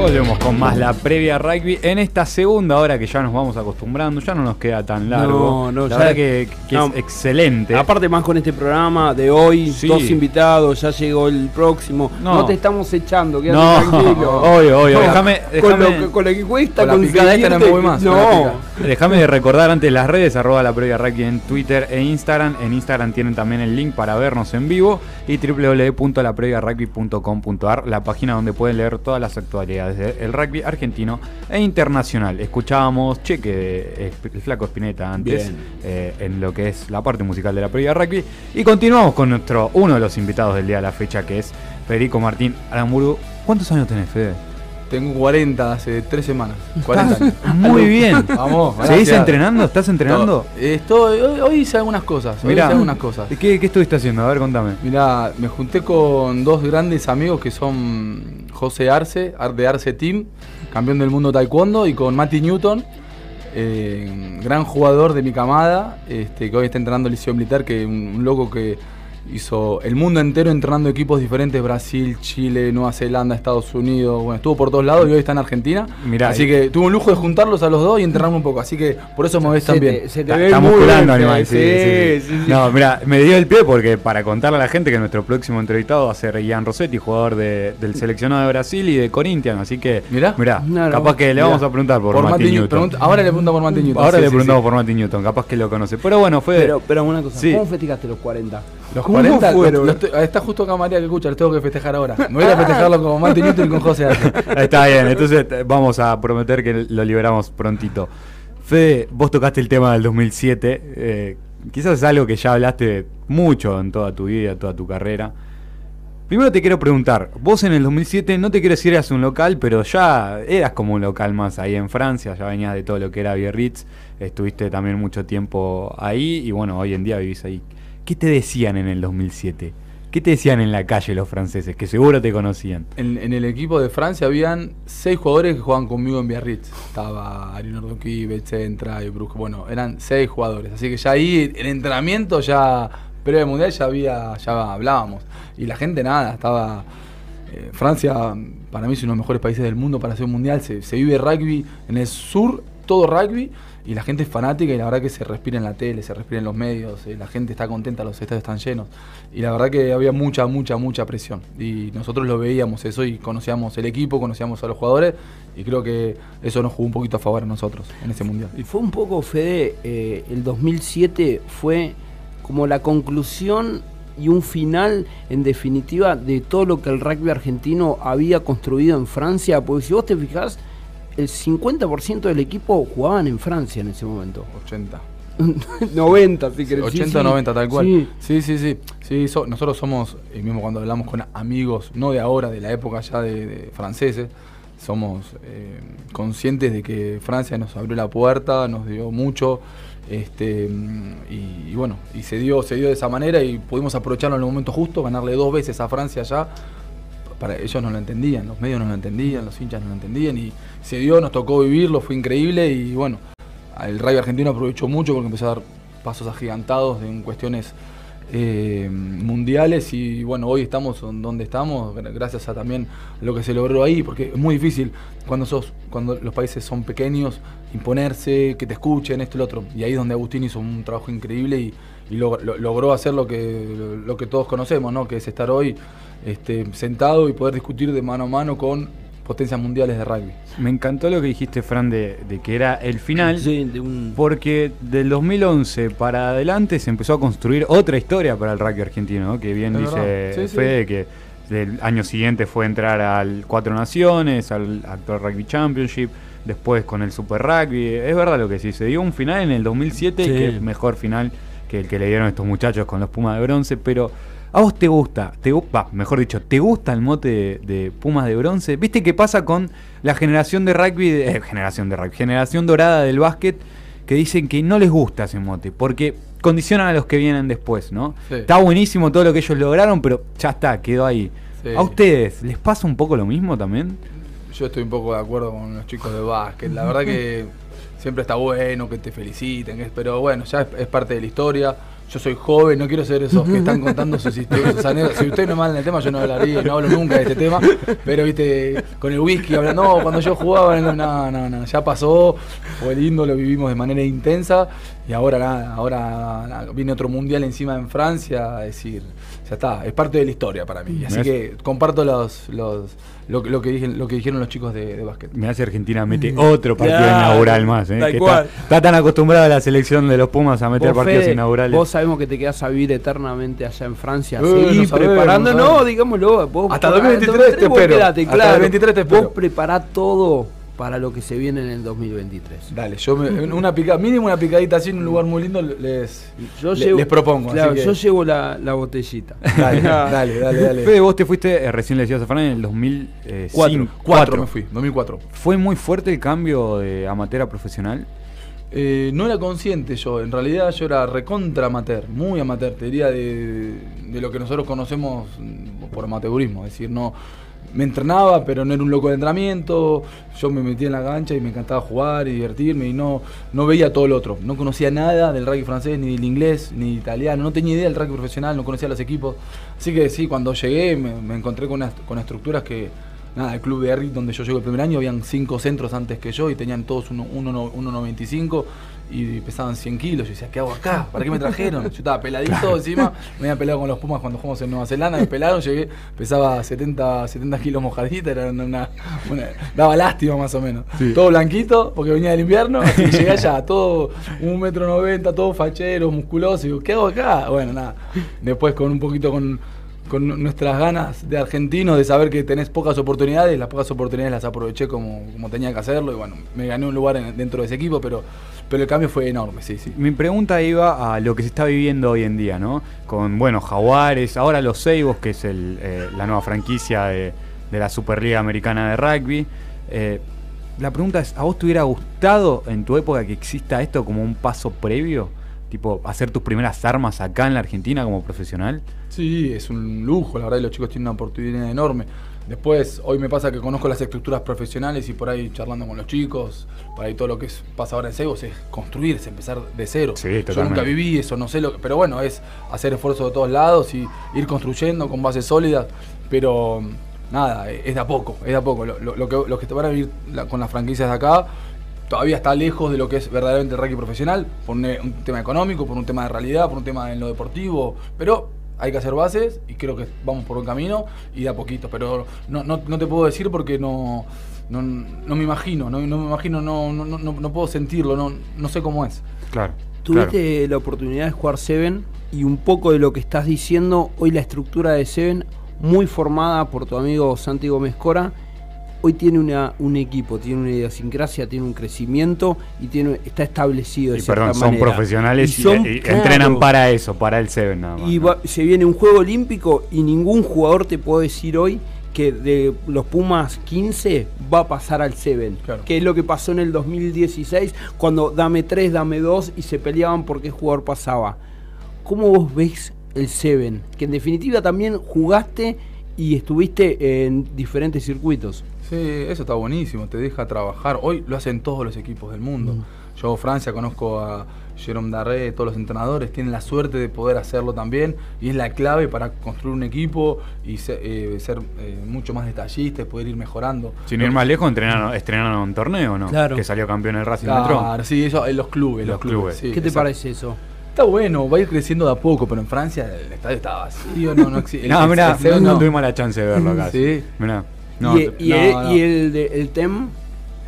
Volvemos con más la previa rugby en esta segunda hora que ya nos vamos acostumbrando, ya no nos queda tan largo. No, no, la ya- verdad que, que no. es excelente. Aparte más con este programa de hoy, Sí. dos invitados, ya llegó el próximo. No. No, te estamos echando, quédate No, tranquilo. obvio, obvio. No, Déjame- con, lo que, con lo que cuesta Con la esta no voy más, No. Déjame de recordar antes las redes, arroba la previa rugby en Twitter e Instagram. En Instagram tienen también el link para vernos en vivo y www.lapreviarugby.com.ar, la página donde pueden leer todas las actualidades del rugby argentino e internacional. Escuchábamos Cheque de el Flaco Spinetta antes eh, en lo que es la parte musical de la previa rugby y continuamos con nuestro uno de los invitados del día de la fecha que es Federico Martín Aramburu. ¿Cuántos años tenés, Fede? Tengo 40 hace 3 semanas. 40 años. Muy bien. Vamos, ¿Seguís entrenando? ¿Estás entrenando? No, estoy, hoy, hoy hice algunas cosas. Hoy Mirá. hice algunas cosas. ¿Qué, ¿Qué estuviste haciendo? A ver, contame. Mirá, me junté con dos grandes amigos que son José Arce, Ar- de Arce Team, campeón del mundo taekwondo, y con Mati Newton, eh, gran jugador de mi camada, este, que hoy está entrenando el Liceo Militar, que un, un loco que hizo el mundo entero entrenando equipos diferentes, Brasil, Chile, Nueva Zelanda, Estados Unidos, bueno, estuvo por todos lados y hoy está en Argentina. Mirá, así y- que tuve un lujo de juntarlos a los dos y entrenarme un poco, así que por eso me ves tan bien. se te Está, musculando, animal. Sí, sí, sí. No, mira, me dio el pie porque para contarle a la gente que nuestro próximo entrevistado va a ser Ian Rossetti, jugador de- del seleccionado de Brasil y de Corinthians. Así que, Mirá. mirá, Claro. capaz que le Mirá. vamos a preguntar por, Mati Newton. Newton. Pregunta- ahora le pregunto por Mati Newton. Ahora sí, le sí, preguntamos sí. por Mati Newton, capaz que lo conoce. Pero bueno, fue. Pero, pero una cosa, Sí. ¿cómo festejaste los 40? Los ¿Cómo 40, fueron? los- los- está justo acá María que escucha, los tengo que festejar ahora. Me voy a festejarlo con Mati Newton y con José Arce. Está bien, entonces vamos a prometer que lo liberamos prontito. Fede, vos tocaste el tema del 2007. eh, quizás es algo que ya hablaste mucho en toda tu vida, toda tu carrera. Primero te quiero preguntar, vos en el 2007 no te quiero decir eras un local, pero ya eras como un local más ahí en Francia, ya venías de todo lo que era Biarritz, estuviste también mucho tiempo ahí y bueno, hoy en día vivís ahí. ¿Qué te decían en el 2007? ¿Qué te decían en la calle los franceses? Que seguro te conocían. En, el equipo de Francia habían seis jugadores que jugaban conmigo en Biarritz. Estaba Arinor Duki, Betzentra y Brusco. Bueno, eran seis jugadores. Así que ya ahí, el entrenamiento ya, previo al mundial, ya había, ya hablábamos. Y la gente nada, estaba. eh, Francia, para mí, es uno de los mejores países del mundo para hacer un mundial. Se vive rugby en el sur, todo rugby. Y la gente es fanática y la verdad que se respira en la tele, se respira en los medios, eh, la gente está contenta, los estadios están llenos. Y la verdad que había mucha, mucha, mucha presión. Y nosotros lo veíamos eso y conocíamos el equipo, conocíamos a los jugadores y creo que eso nos jugó un poquito a favor a nosotros en ese mundial. Y fue un poco, Fede, eh, el 2007 fue como la conclusión y un final, en definitiva, de todo lo que el rugby argentino había construido en Francia. Porque si vos te fijás, el 50% del equipo jugaban en Francia en ese momento. 80. 90, si querés. 80 Sí, sí. 90 tal cual. Sí. Sí, sí, sí. Sí, so- nosotros somos, y mismo cuando hablamos con amigos, no de ahora, de la época ya de, de franceses, somos eh, conscientes de que Francia nos abrió la puerta, nos dio mucho, este, y, y bueno, y se dio, se dio de esa manera y pudimos aprovecharlo en el momento justo, ganarle dos veces a Francia ya. Para ellos no lo entendían, los medios no lo entendían, los hinchas no lo entendían y se dio, nos tocó vivirlo, fue increíble y bueno, el rugby argentino aprovechó mucho porque empezó a dar pasos agigantados en cuestiones eh, mundiales y bueno, hoy estamos donde estamos gra- gracias a también lo que se logró ahí, porque es muy difícil cuando sos, cuando los países son pequeños, imponerse, que te escuchen, esto y lo otro. Y ahí es donde Agustín hizo un trabajo increíble y, y lo- lo- logró hacer lo que, lo, lo que todos conocemos, ¿no? que es estar hoy este, sentado y poder discutir de mano a mano con potencias mundiales de rugby. Me encantó lo que dijiste, Fran, de, de que era el final. Sí, de un- Porque del 2011 para adelante se empezó a construir otra historia para el rugby argentino, ¿no? que bien Es dice. Sí, sí. Fede, que el año siguiente fue entrar al Cuatro Naciones, al actual Rugby Championship, después con el Super Rugby. Es verdad lo que sí, se dio un final en el 2007, Sí. que es mejor final que el que le dieron estos muchachos con los Pumas de Bronce, pero... ¿A vos te gusta? Te, mejor dicho, ¿te gusta el mote de, de Pumas de Bronce? ¿Viste qué pasa con la generación de rugby, eh, generación de rugby, generación dorada del básquet, que dicen que no les gusta ese mote, porque condicionan a los que vienen después, ¿no? Sí. Está buenísimo todo lo que ellos lograron, pero ya está, quedó ahí. Sí. ¿A ustedes les pasa un poco lo mismo también? Yo estoy un poco de acuerdo con los chicos de básquet. La verdad que siempre está bueno que te feliciten, pero bueno, ya es, es parte de la historia. Yo soy joven, no quiero ser esos que están contando sus historias. sus anécdotas. Si usted no mal en el tema, yo no hablaría, no hablo nunca de este tema. Pero viste, con el whisky hablando, no, cuando yo jugaba, no, no, no, ya pasó, fue lindo, lo vivimos de manera intensa. Y ahora nada, ahora nada, viene otro mundial encima en Francia, es decir, ya está, es parte de la historia para mí. Así Me hace- que comparto los, los, lo, lo que, dije- lo que dijeron los chicos de, de básquet. Me hace Argentina mete otro partido inaugural más, ¿eh? tal que cual. está, está tan acostumbrada la selección de los Pumas a meter Vos, partidos Fede, inaugurales. Vos sabemos que te quedás a vivir eternamente allá en Francia. Eh, Seguí no preparando, no sabemos. digámoslo. Vos, Hasta por- 2023 te espero. quedate, Hasta claro. 2023 te espero. Vos prepará todo para lo que se viene en el 2023. Dale, yo me, una pica, mínimo una picadita así en un lugar muy lindo les, Yo le- llevo- les propongo. Claro, así que- yo llevo la, la botellita. Dale, dale, dale, dale. Fede, vos te fuiste, eh, recién le decías a Fran, en el 2004. Cuatro, cuatro me fui, 2004. ¿Fue muy fuerte el cambio de amateur a profesional? Eh, no era consciente yo, en realidad yo era recontra amateur, muy amateur, te diría de, de lo que nosotros conocemos por amateurismo, es decir, no me entrenaba, pero no era un loco de entrenamiento, yo me metía en la cancha y me encantaba jugar y divertirme y no, no veía todo lo otro, no conocía nada del rugby francés, ni del inglés, ni italiano, no tenía idea del rugby profesional, no conocía los equipos, así que sí, cuando llegué me, encontré con, unas- con estructuras que, nada, el club de Erri donde yo llego el primer año, habían cinco centros antes que yo y tenían todos 1,95 y pesaban 100 kilos. Yo decía, ¿qué hago acá? ¿Para qué me trajeron? Yo estaba peladito encima, me había pelado con los Pumas cuando jugamos en Nueva Zelanda, me pelaron, llegué, pesaba 70, 70 kilos mojadita, era una, daba lástima más o menos. Todo blanquito, porque venía del invierno, así que llegué allá, todo un metro noventa, todo fachero, musculoso, y digo, ¿qué hago acá? Bueno, nada, después con un poquito con con nuestras ganas de argentino de saber que tenés pocas oportunidades, las pocas oportunidades las aproveché como, como tenía que hacerlo y bueno, me gané un lugar en- dentro de ese equipo, pero, pero el cambio fue enorme, sí, sí. Mi pregunta iba a lo que se está viviendo hoy en día, ¿no? Con, bueno, Jaguares, ahora los Seibos, que es el, eh, la nueva franquicia de, de la Superliga Americana de Rugby. Eh, la pregunta es, ¿a vos te hubiera gustado en tu época que exista esto como un paso previo? Tipo, hacer tus primeras armas acá en la Argentina como profesional. Sí, es un lujo, la verdad, y los chicos tienen una oportunidad enorme. Después, hoy me pasa que conozco las estructuras profesionales y por ahí charlando con los chicos, por ahí todo lo que es, pasa ahora en Segos es construir, es empezar de cero. Sí, Yo nunca viví eso, no sé lo que, pero bueno, es hacer esfuerzo de todos lados y ir construyendo con bases sólidas, pero nada, es de a poco, es de a poco. Lo, lo- lo que, lo que te van a vivir la- con las franquicias de acá todavía está lejos de lo que es verdaderamente el rugby profesional, por un, un tema económico, por un tema de realidad, por un tema en lo deportivo, pero hay que hacer bases y creo que vamos por un camino y de a poquito, pero no, no, no te puedo decir porque no, no, no me imagino, no, no me imagino, no, no, no, no puedo sentirlo, no, no sé cómo es. Claro. Tuviste la oportunidad de jugar Seven y un poco de lo que estás diciendo, hoy la estructura de Seven, muy formada por tu amigo Santi Gómez Cora, hoy tiene una, un equipo, tiene una idiosincrasia, tiene un crecimiento y tiene, está establecido de Y perdón, son manera. profesionales y, son- y claro, entrenan para eso, para el Seven nada más. Y ¿no? va- se viene un juego olímpico y ningún jugador te puede decir hoy que de los Pumas 15 va a pasar al 7, Claro. que es lo que pasó en el 2016 cuando dame 3, dame 2 y se peleaban por qué jugador pasaba. ¿Cómo vos ves el 7? Que en definitiva también jugaste y estuviste en diferentes circuitos. Sí, eso está buenísimo, te deja trabajar. Hoy lo hacen todos los equipos del mundo. Yo, Francia, conozco a Jerome Darré, todos los entrenadores, tienen la suerte de poder hacerlo también y es la clave para construir un equipo y se- eh, ser, eh, mucho más detallista y poder ir mejorando. Sin ir más lejos, entrenaron, estrenaron un torneo, ¿no? Claro. Que salió campeón el Racing Metro. Claro, sí, eso en los clubes. Los Los, clubes. clubes. sí, ¿Qué te exacto. parece eso? Está bueno, va a ir creciendo de a poco, pero en Francia el estadio está vacío, no, no existe. No, el- mirá, no, no. tuvimos la chance de verlo acá. Sí. Mirá. No, y, te- y no, el, no. y el, de- el TEM,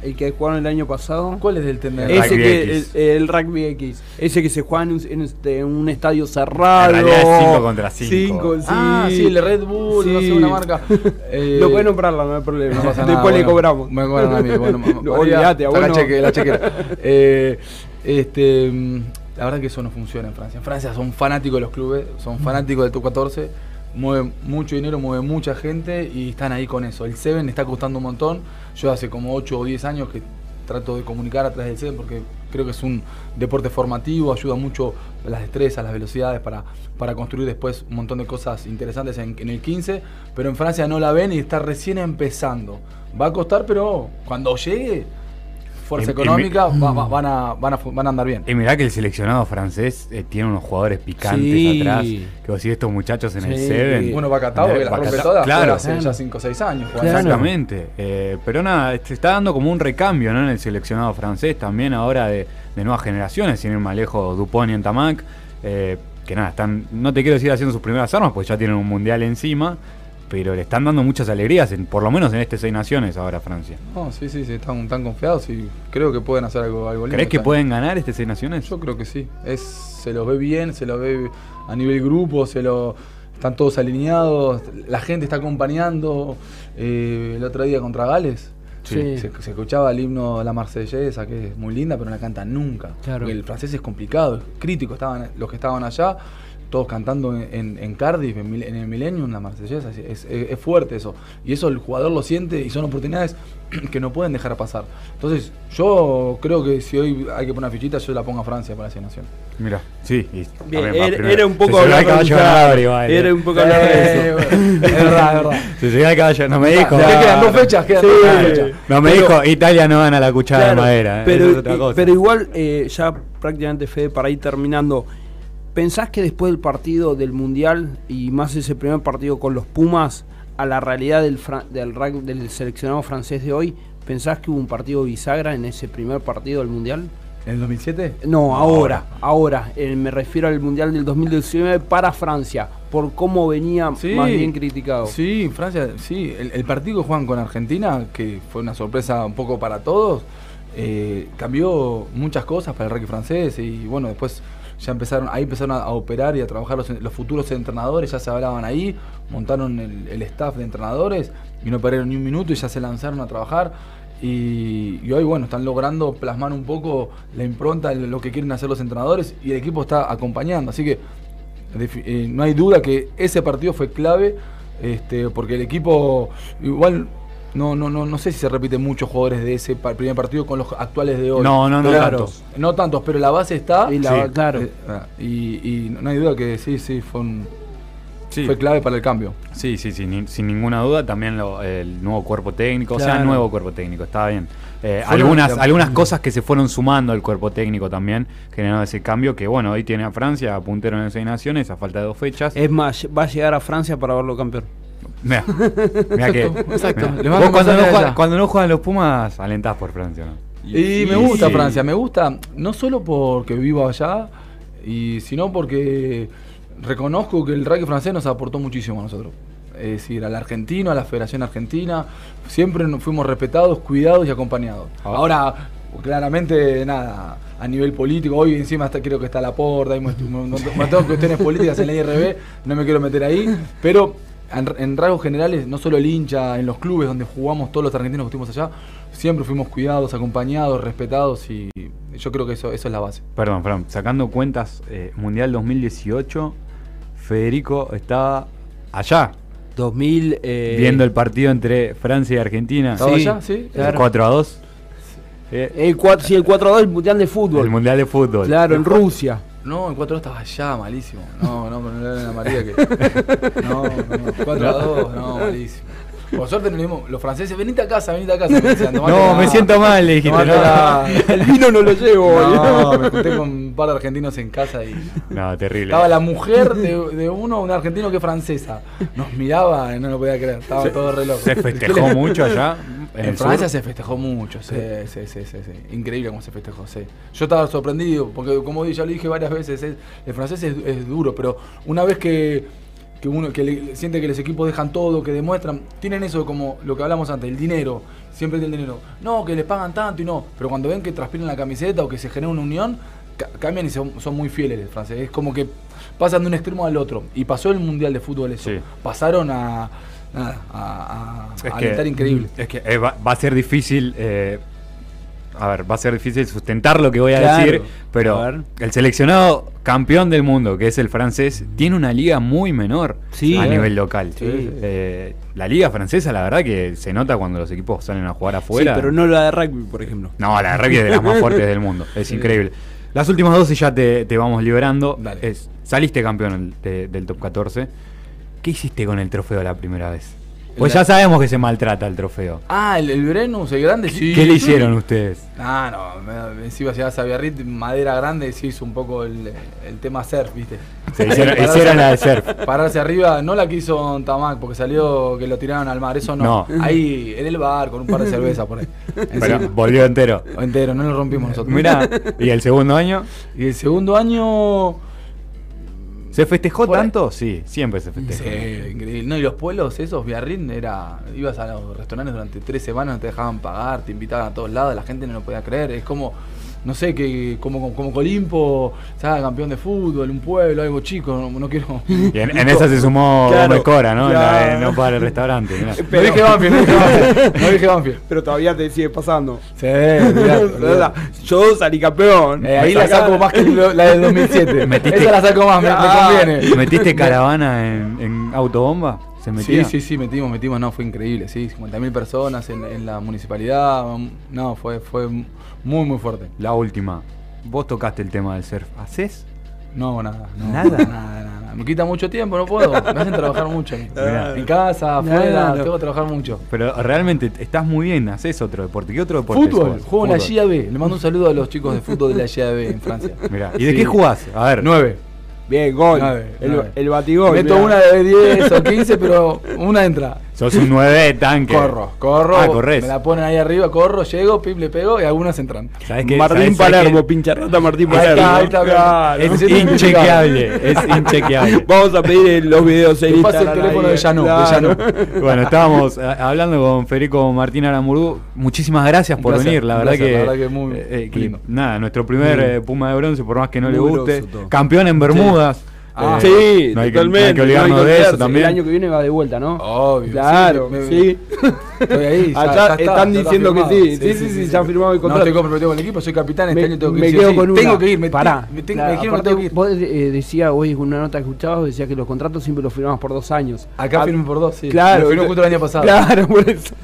el que jugaron el año pasado. ¿Cuál es el tema? El Ese Rugby que, el, X. el rugby X, ese que se juega en un, en este- un estadio cerrado. En realidad es cinco contra cinco. Cinco, sí. Ah, sí, el de Red Bull, no sé, una marca. Eh, Lo pueden nombrarla, no hay problema. No pasa nada, Después le bueno, cobramos. Me cobran a mí, bueno, No, a vos cheque- la chequera. Eh, este, mm, la verdad que eso no funciona en Francia. En Francia son fanáticos de los clubes, son fanáticos del top 14, mueven mucho dinero, mueven mucha gente y están ahí con eso. El Seven está costando un montón. Yo hace como 8 o 10 años que trato de comunicar a través del Seven porque creo que es un deporte formativo, ayuda mucho las destrezas, las velocidades para, para construir después un montón de cosas interesantes en, en el 15, pero en Francia no la ven y está recién empezando. Va a costar, pero cuando llegue, fuerza económica, va- va- van, a, van, a, van a andar bien. Y mirá que el seleccionado francés eh, tiene unos jugadores picantes Sí. atrás. Que vos estos muchachos en el. Seven. Bueno, Bacatao, que la rompe Bacatao, toda, claro. hace ya 5 o 6 años. así. Exactamente. Eh, pero nada, se está dando como un recambio ¿no? en el seleccionado francés también ahora de, de nuevas generaciones, sin ir más lejos, Dupont y Entamac, eh, que nada, están, no te quiero decir haciendo sus primeras armas, porque ya tienen un mundial encima, pero le están dando muchas alegrías, en- por lo menos en este seis naciones ahora Francia. No, sí, sí, sí, están, están confiados y creo que pueden hacer algo, algo lindo. ¿Crees que pueden ganar este seis naciones? Yo creo que sí. Es, se los ve bien, se los ve a nivel grupo, se lo, están todos alineados, la gente está acompañando. Eh, el otro día contra Gales. Sí. Se, se escuchaba el himno de la Marsellesa, que es muy linda, pero no la cantan nunca. Claro. Porque el francés es complicado, es crítico. Estaban los que estaban allá, todos cantando en, en- en Cardiff, en, Mil- en el Millennium, la Marsellesa. Es, es- es fuerte eso. Y eso el jugador lo siente y son oportunidades que no pueden dejar pasar. Entonces, yo creo que si hoy hay que poner una fichita, yo la pongo a Francia para la selección. Mira, sí. y Bien, era, un poco hablar caballo eh. Era un poco hablar de eso. es verdad, es verdad. Se subió al caballo, no me dijo. Ya quedan dos fechas, quedan Sí. dos Claro. fechas. No me Pero- dijo, Italia no gana la cuchara Claro, de madera. eh, Pero, eso es otra cosa. pero igual, eh, ya prácticamente Fede, para ir terminando, ¿pensás que después del partido del Mundial y más ese primer partido con los Pumas, a la realidad del, del, seleccionado francés de hoy, ¿pensás que hubo un partido bisagra en ese primer partido del Mundial? ¿En el 2007? No, ahora, ahora, eh, me refiero al Mundial del 2019 para Francia, por cómo venía Sí. más bien criticado. Sí, Francia, sí. El, el partido que juegan con Argentina, que fue una sorpresa un poco para todos, eh, cambió muchas cosas para el rugby francés y bueno, después ya empezaron, ahí empezaron a, operar y a trabajar los, futuros entrenadores, ya se hablaban ahí, montaron el, staff de entrenadores y no perdieron ni un minuto y ya se lanzaron a trabajar. Y, hoy, bueno, están logrando plasmar un poco la impronta de lo que quieren hacer los entrenadores y el equipo está acompañando. Así que eh, no hay duda que ese partido fue clave, este, porque el equipo igual no, no, no, no sé si se repiten muchos jugadores de ese pa- primer partido con los actuales de hoy. No, no, no tantos. No tantos, pero la base está. Y la- Sí. claro. Eh, ah, y, y no hay duda que sí, sí, fue, un- Sí. fue clave para el cambio. Sí, sí, sí, ni- sin ninguna duda. También lo- el nuevo cuerpo técnico, o sea, Claro. nuevo cuerpo técnico, está bien. Eh, algunas, algunas cosas que se fueron sumando al cuerpo técnico también generaron ese cambio. Que bueno, hoy tiene a Francia puntero en seis naciones a falta de dos fechas. Es más, va a llegar a Francia para verlo campeón. Mirá, mirá que. Exacto. mirá. Vos cuando, no allá. cuando no juegan los Pumas, alentás por Francia, ¿no? Y, me gusta sí. Francia, me gusta no solo porque vivo allá, y sino porque reconozco que el rugby francés nos aportó muchísimo a nosotros. Es decir, al argentino, a la Federación Argentina, siempre nos fuimos respetados, cuidados y acompañados. Ah. Ahora, claramente, nada, a nivel político, hoy encima hasta creo que está la porta, hay un montón de cuestiones políticas en la IRB, no me quiero meter ahí, pero en, en rasgos generales, no solo el hincha, en los clubes donde jugamos todos los argentinos que estuvimos allá, siempre fuimos cuidados, acompañados, respetados y yo creo que eso, eso es la base. Perdón, Fran, sacando cuentas, eh, Mundial 2018, Federico estaba allá, 2000. eh, viendo el partido entre Francia y Argentina. ¿Estaba Sí, allá? Sí. claro. 4 a 2. Eh, El 4, sí, el 4-2 el Mundial de Fútbol. el Mundial de Fútbol. Claro, en Rusia. No, en 4 estaba allá, malísimo. No, no, pero no le hablen a María que. No, no, 4 a 2, no, malísimo. Por suerte no los franceses, venite a casa, venite a casa. me decían, "Tomate No, la- me siento mal, le dijiste. la- El vino no lo llevo. No, me junté con un par de argentinos en casa y. No, terrible. Estaba la mujer de, de uno, un argentino que es francesa. Nos miraba y no lo podía creer. Estaba todo re loco. Se festejó mucho allá. En, Francia sur. se festejó mucho, sí, sí, sí, sí, sí. Increíble cómo se festejó, sí. Yo estaba sorprendido, porque como ya lo dije varias veces, es- el francés es, es duro, pero una vez que, que uno que le- siente que los equipos dejan todo, que demuestran, tienen eso como lo que hablamos antes, el dinero, siempre el dinero. No, que les pagan tanto y no, pero cuando ven que transpiran la camiseta o que se genera una unión, ca- cambian y son, son muy fieles los franceses. Es como que pasan de un extremo al otro. Y pasó el Mundial de Fútbol eso. Sí. Pasaron a... Nada, a, a, Es a que- alentar increíble. Es que eh, va, va a ser difícil. eh, a ver, va a ser difícil sustentar lo que voy a Claro. decir, pero el seleccionado campeón del mundo, que es el francés, tiene una liga muy menor Sí. a nivel local. Sí. Eh, la liga francesa, la verdad que se nota cuando los equipos salen a jugar afuera. Sí, pero no la de rugby, por ejemplo. No, la de rugby es de las más fuertes del mundo. Es increíble. Las últimas dos y ya te, te vamos liberando. Es, saliste campeón de- del top 14. ¿Qué hiciste con el trofeo la primera vez? Pues La- ya sabemos que se maltrata el trofeo. Ah, el, el Brennus, el grande, sí. ¿Qué le hicieron ustedes? Ah, no, encima llegás a Biarritz, madera grande, se hizo un poco el, el tema surf, ¿viste? Se hicieron, Pararse- hicieron la de surf. Pararse arriba, no la en Tamac, porque salió que lo tiraron al mar, eso no. No. Ahí, en el bar, con un par de cervezas por ahí. Pero volvió entero. Entero, no lo rompimos nosotros. Mirá, ¿y el segundo año? Y el segundo año. ¿Se festejó ahí. tanto? Sí, siempre se festejó. Sí, increíble. No, y los pueblos esos, Biarritz, era. Ibas a los restaurantes durante tres semanas, no te dejaban pagar, te invitaban a todos lados, la gente no lo podía creer. Es como, no sé, que como, como Colimpo, se haga campeón de fútbol, un pueblo, algo chico, no, no quiero. Y en, en esa se sumó Claro, Cora, ¿no? En la de claro. no pagar el restaurante. mirá. No dije Banfield, no dije Banfield. No dije Banfield. Pero todavía te sigue pasando. Sí, olvidate. Yo salí campeón. Eh, ahí la saco más que la del 2007. Metiste- Esa la saco más, me, me Ah. conviene. ¿Metiste caravana en, en autobomba? ¿Se Sí, sí, sí, metimos, metimos, no, fue increíble, sí, 50.000 personas en, en la municipalidad, no, fue, fue muy, muy fuerte. La última. Vos tocaste el tema del surf. ¿Haces? No, nada, no, ¿Nada? nada, nada. Me quita mucho tiempo, no puedo, me hacen trabajar mucho. a mí. Mirá. En casa, afuera, tengo que trabajar mucho. Pero realmente estás muy bien, haces otro deporte. ¿Qué otro deporte Fútbol, sos? juego en la. GAB, le mando un saludo a los chicos de fútbol de la GAB en Francia. Mirá, ¿Y de qué jugás? A ver. 9. Bien, gol. Nueve, el, nueve. el batigol. Meto mirá. una de 10 o 15, pero una entra. Sos un 9 de tanque. Corro, corro. Ah, corres. Me la ponen ahí arriba, corro, llego, pip, le pego y algunas entran. Martín ¿Sabés- sabés Palermo, qué? pincha rata Martín Ahí Palermo. está, ahí está, Claro. Es inchequeable, es inchequeable. Vamos a pedir los videos en paso el Instagram teléfono ahí, de Llano, de claro. Bueno, estábamos eh, hablando con Federico Martín Aramurú. Muchísimas gracias por placer, venir. La verdad, placer, que, la verdad que muy eh, eh, lindo. nada, nuestro primer eh, Puma de bronce, por más que no le guste. Campeón en Bermudas. Ah, Eh, Sí, no hay que- totalmente. no hay que olvidarnos no hay que de eso también. El año que viene va de vuelta, ¿no? Obvio. Claro, me- sí. Estoy ahí. ya- Allá ya está, están ya está diciendo que firmado. sí. Sí, sí, sí, ya ha firmado el No contrato. estoy comprometido con el equipo, soy capitán. Este Me, año tengo que me ir. sí quedo sí. con una. Tengo que ir, me, Pará. me, tengo- Claro, me que tengo que ir. Vos eh, decías hoy en una nota que escuchabas, decía que los contratos siempre los firmamos por dos años. Acá Ah, firme por dos, sí. Claro. Lo firmé justo el año pasado. Claro, por eso.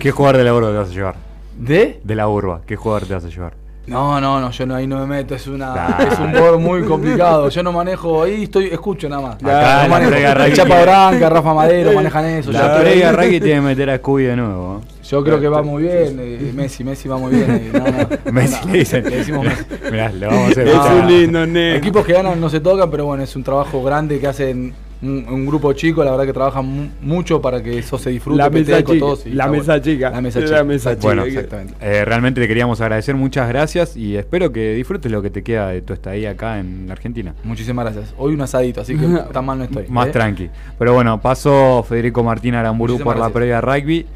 ¿Qué jugador de la urba te vas a llevar? ¿De? De la urba, ¿qué jugador te vas a llevar? No, no, no, yo no, ahí no me meto, es una Claro. es un board muy complicado. Yo no manejo, ahí estoy, escucho nada más. Acá la no manejo. Chapa tiene- Branca, Rafa Madero, manejan eso. La ahí. Rugby tiene que meter a Scooby de nuevo. Yo creo que va muy bien, eh, Messi, Messi va muy bien. eh, no, no. Messi No, le dicen. Le decimos Messi. Mirá, le vamos a hacer Es un lindo nene. Equipos que ganan no se tocan, pero bueno, es un trabajo grande que hacen un, un grupo chico, la verdad que trabajan mu- mucho para que eso se disfrute. La mesa chica. todos, y La mesa bueno. chica. La mesa La chica. mesa chica. Bueno, exactamente. Eh, realmente te queríamos agradecer, muchas gracias y espero que disfrutes lo que te queda de tu estadía acá en la Argentina. Muchísimas gracias. Hoy un asadito, así que tan mal no estoy. Más ¿eh? tranqui. Pero bueno, pasó Federico Martín Aramburu Muchísimas por la previa rugby.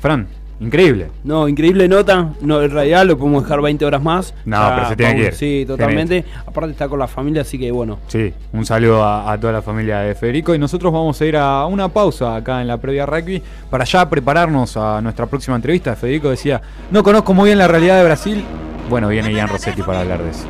Fran, increíble. No, increíble nota. No, en realidad lo podemos dejar 20 horas más. No, pero se tiene que ir. Sí, totalmente. Aparte está con la familia, así que bueno. Sí, un saludo a, a toda la familia de Federico y nosotros vamos a ir a una pausa acá en la previa rugby para ya prepararnos a nuestra próxima entrevista. Federico decía, no conozco muy bien la realidad de Brasil. Bueno, viene Ian Rossetti para hablar de eso.